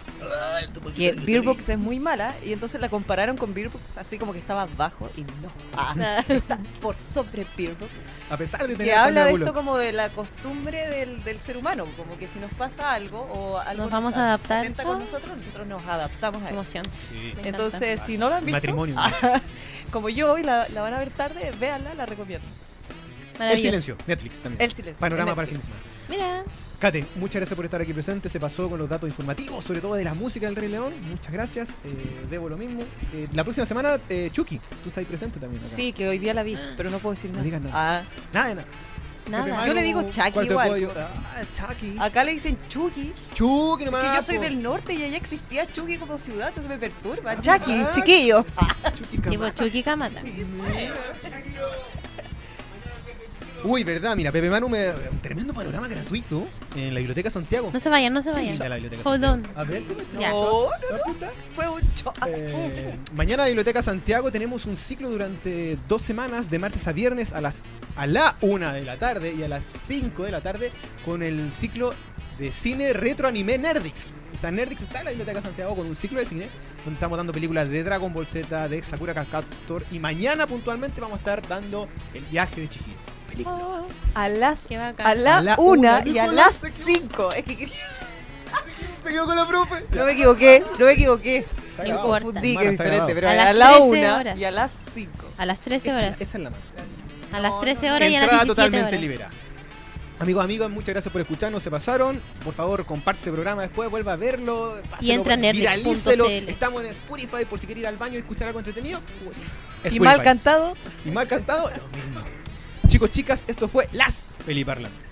que Beer Box es muy mala, y entonces la compararon con Beer Box así como que estaba bajo, y no, ah, está por sobre Beer Box. Gears. A pesar de tener Que habla de esto como de la costumbre del, del ser humano, como que si nos pasa algo o algo Nos vamos a adaptar. con nosotros, nosotros nos adaptamos a eso. Emoción. Sí. Entonces, si no la han visto, Matrimonio. como yo y la, la van a ver tarde, véanla, la recomiendo. El silencio. Netflix también. El silencio. Panorama para el fin de semana. Mira. Kate, muchas gracias por estar aquí presente. Se pasó con los datos informativos, sobre todo de la música del Rey León. Muchas gracias. Eh, debo lo mismo. Eh, la próxima semana, eh, Chucky, tú estás ahí presente también. Acá. Sí, que hoy día la vi, pero no puedo decir No nada. digas nada. Ah, Nada de nada. Nada. Yo le digo Chucky ¿cuál te igual? Ah, Chucky. acá le dicen Chucky, Chucky que nomás. yo soy del norte y allá existía Chucky como ciudad, entonces me perturba. Ah, Chucky, ah. chiquillo. Chucky Sí, Cama- pues Chucky Kamata. Uy, verdad, mira, Pepe Manu me. Un tremendo panorama gratuito en la Biblioteca Santiago. No se vayan, no se vayan. la Biblioteca Hold Santiago. on. A ver, Ya. No, no, fue un Eh, mañana en Biblioteca Santiago tenemos un ciclo durante dos semanas, de martes a viernes a las a la una de la tarde y a las 5 de la tarde con el ciclo de cine retro anime Nerdix. O sea, Nerdix está en la Biblioteca Santiago con un ciclo de cine donde estamos dando películas de Dragon Ball Z, de Sakura Card Captor y mañana puntualmente vamos a estar dando el viaje de chiquillo. Película. A las a la, A la una una, y a las la- se equivocó. cinco. Es que Se quedó con la profe. no me equivoqué, no me equivoqué. No. Confundí que es diferente, pero A a, las la 13 una horas. y a las 5. A las 13 Esa, horas. esa es la nota. A las No, 13 no, horas y a las Entrada 17 totalmente horas. liberada. Amigos, amigas, muchas gracias por escucharnos, se pasaron. Por favor, comparte el programa después, vuelva a verlo. páselo, entra a nerdex.cl. viralícelo. Estamos en Spotify por si quiere ir al baño y escuchar algo entretenido. Y mal cantado. Y mal cantado, lo mismo. Chicos, chicas, esto fue Las Peliparlantes.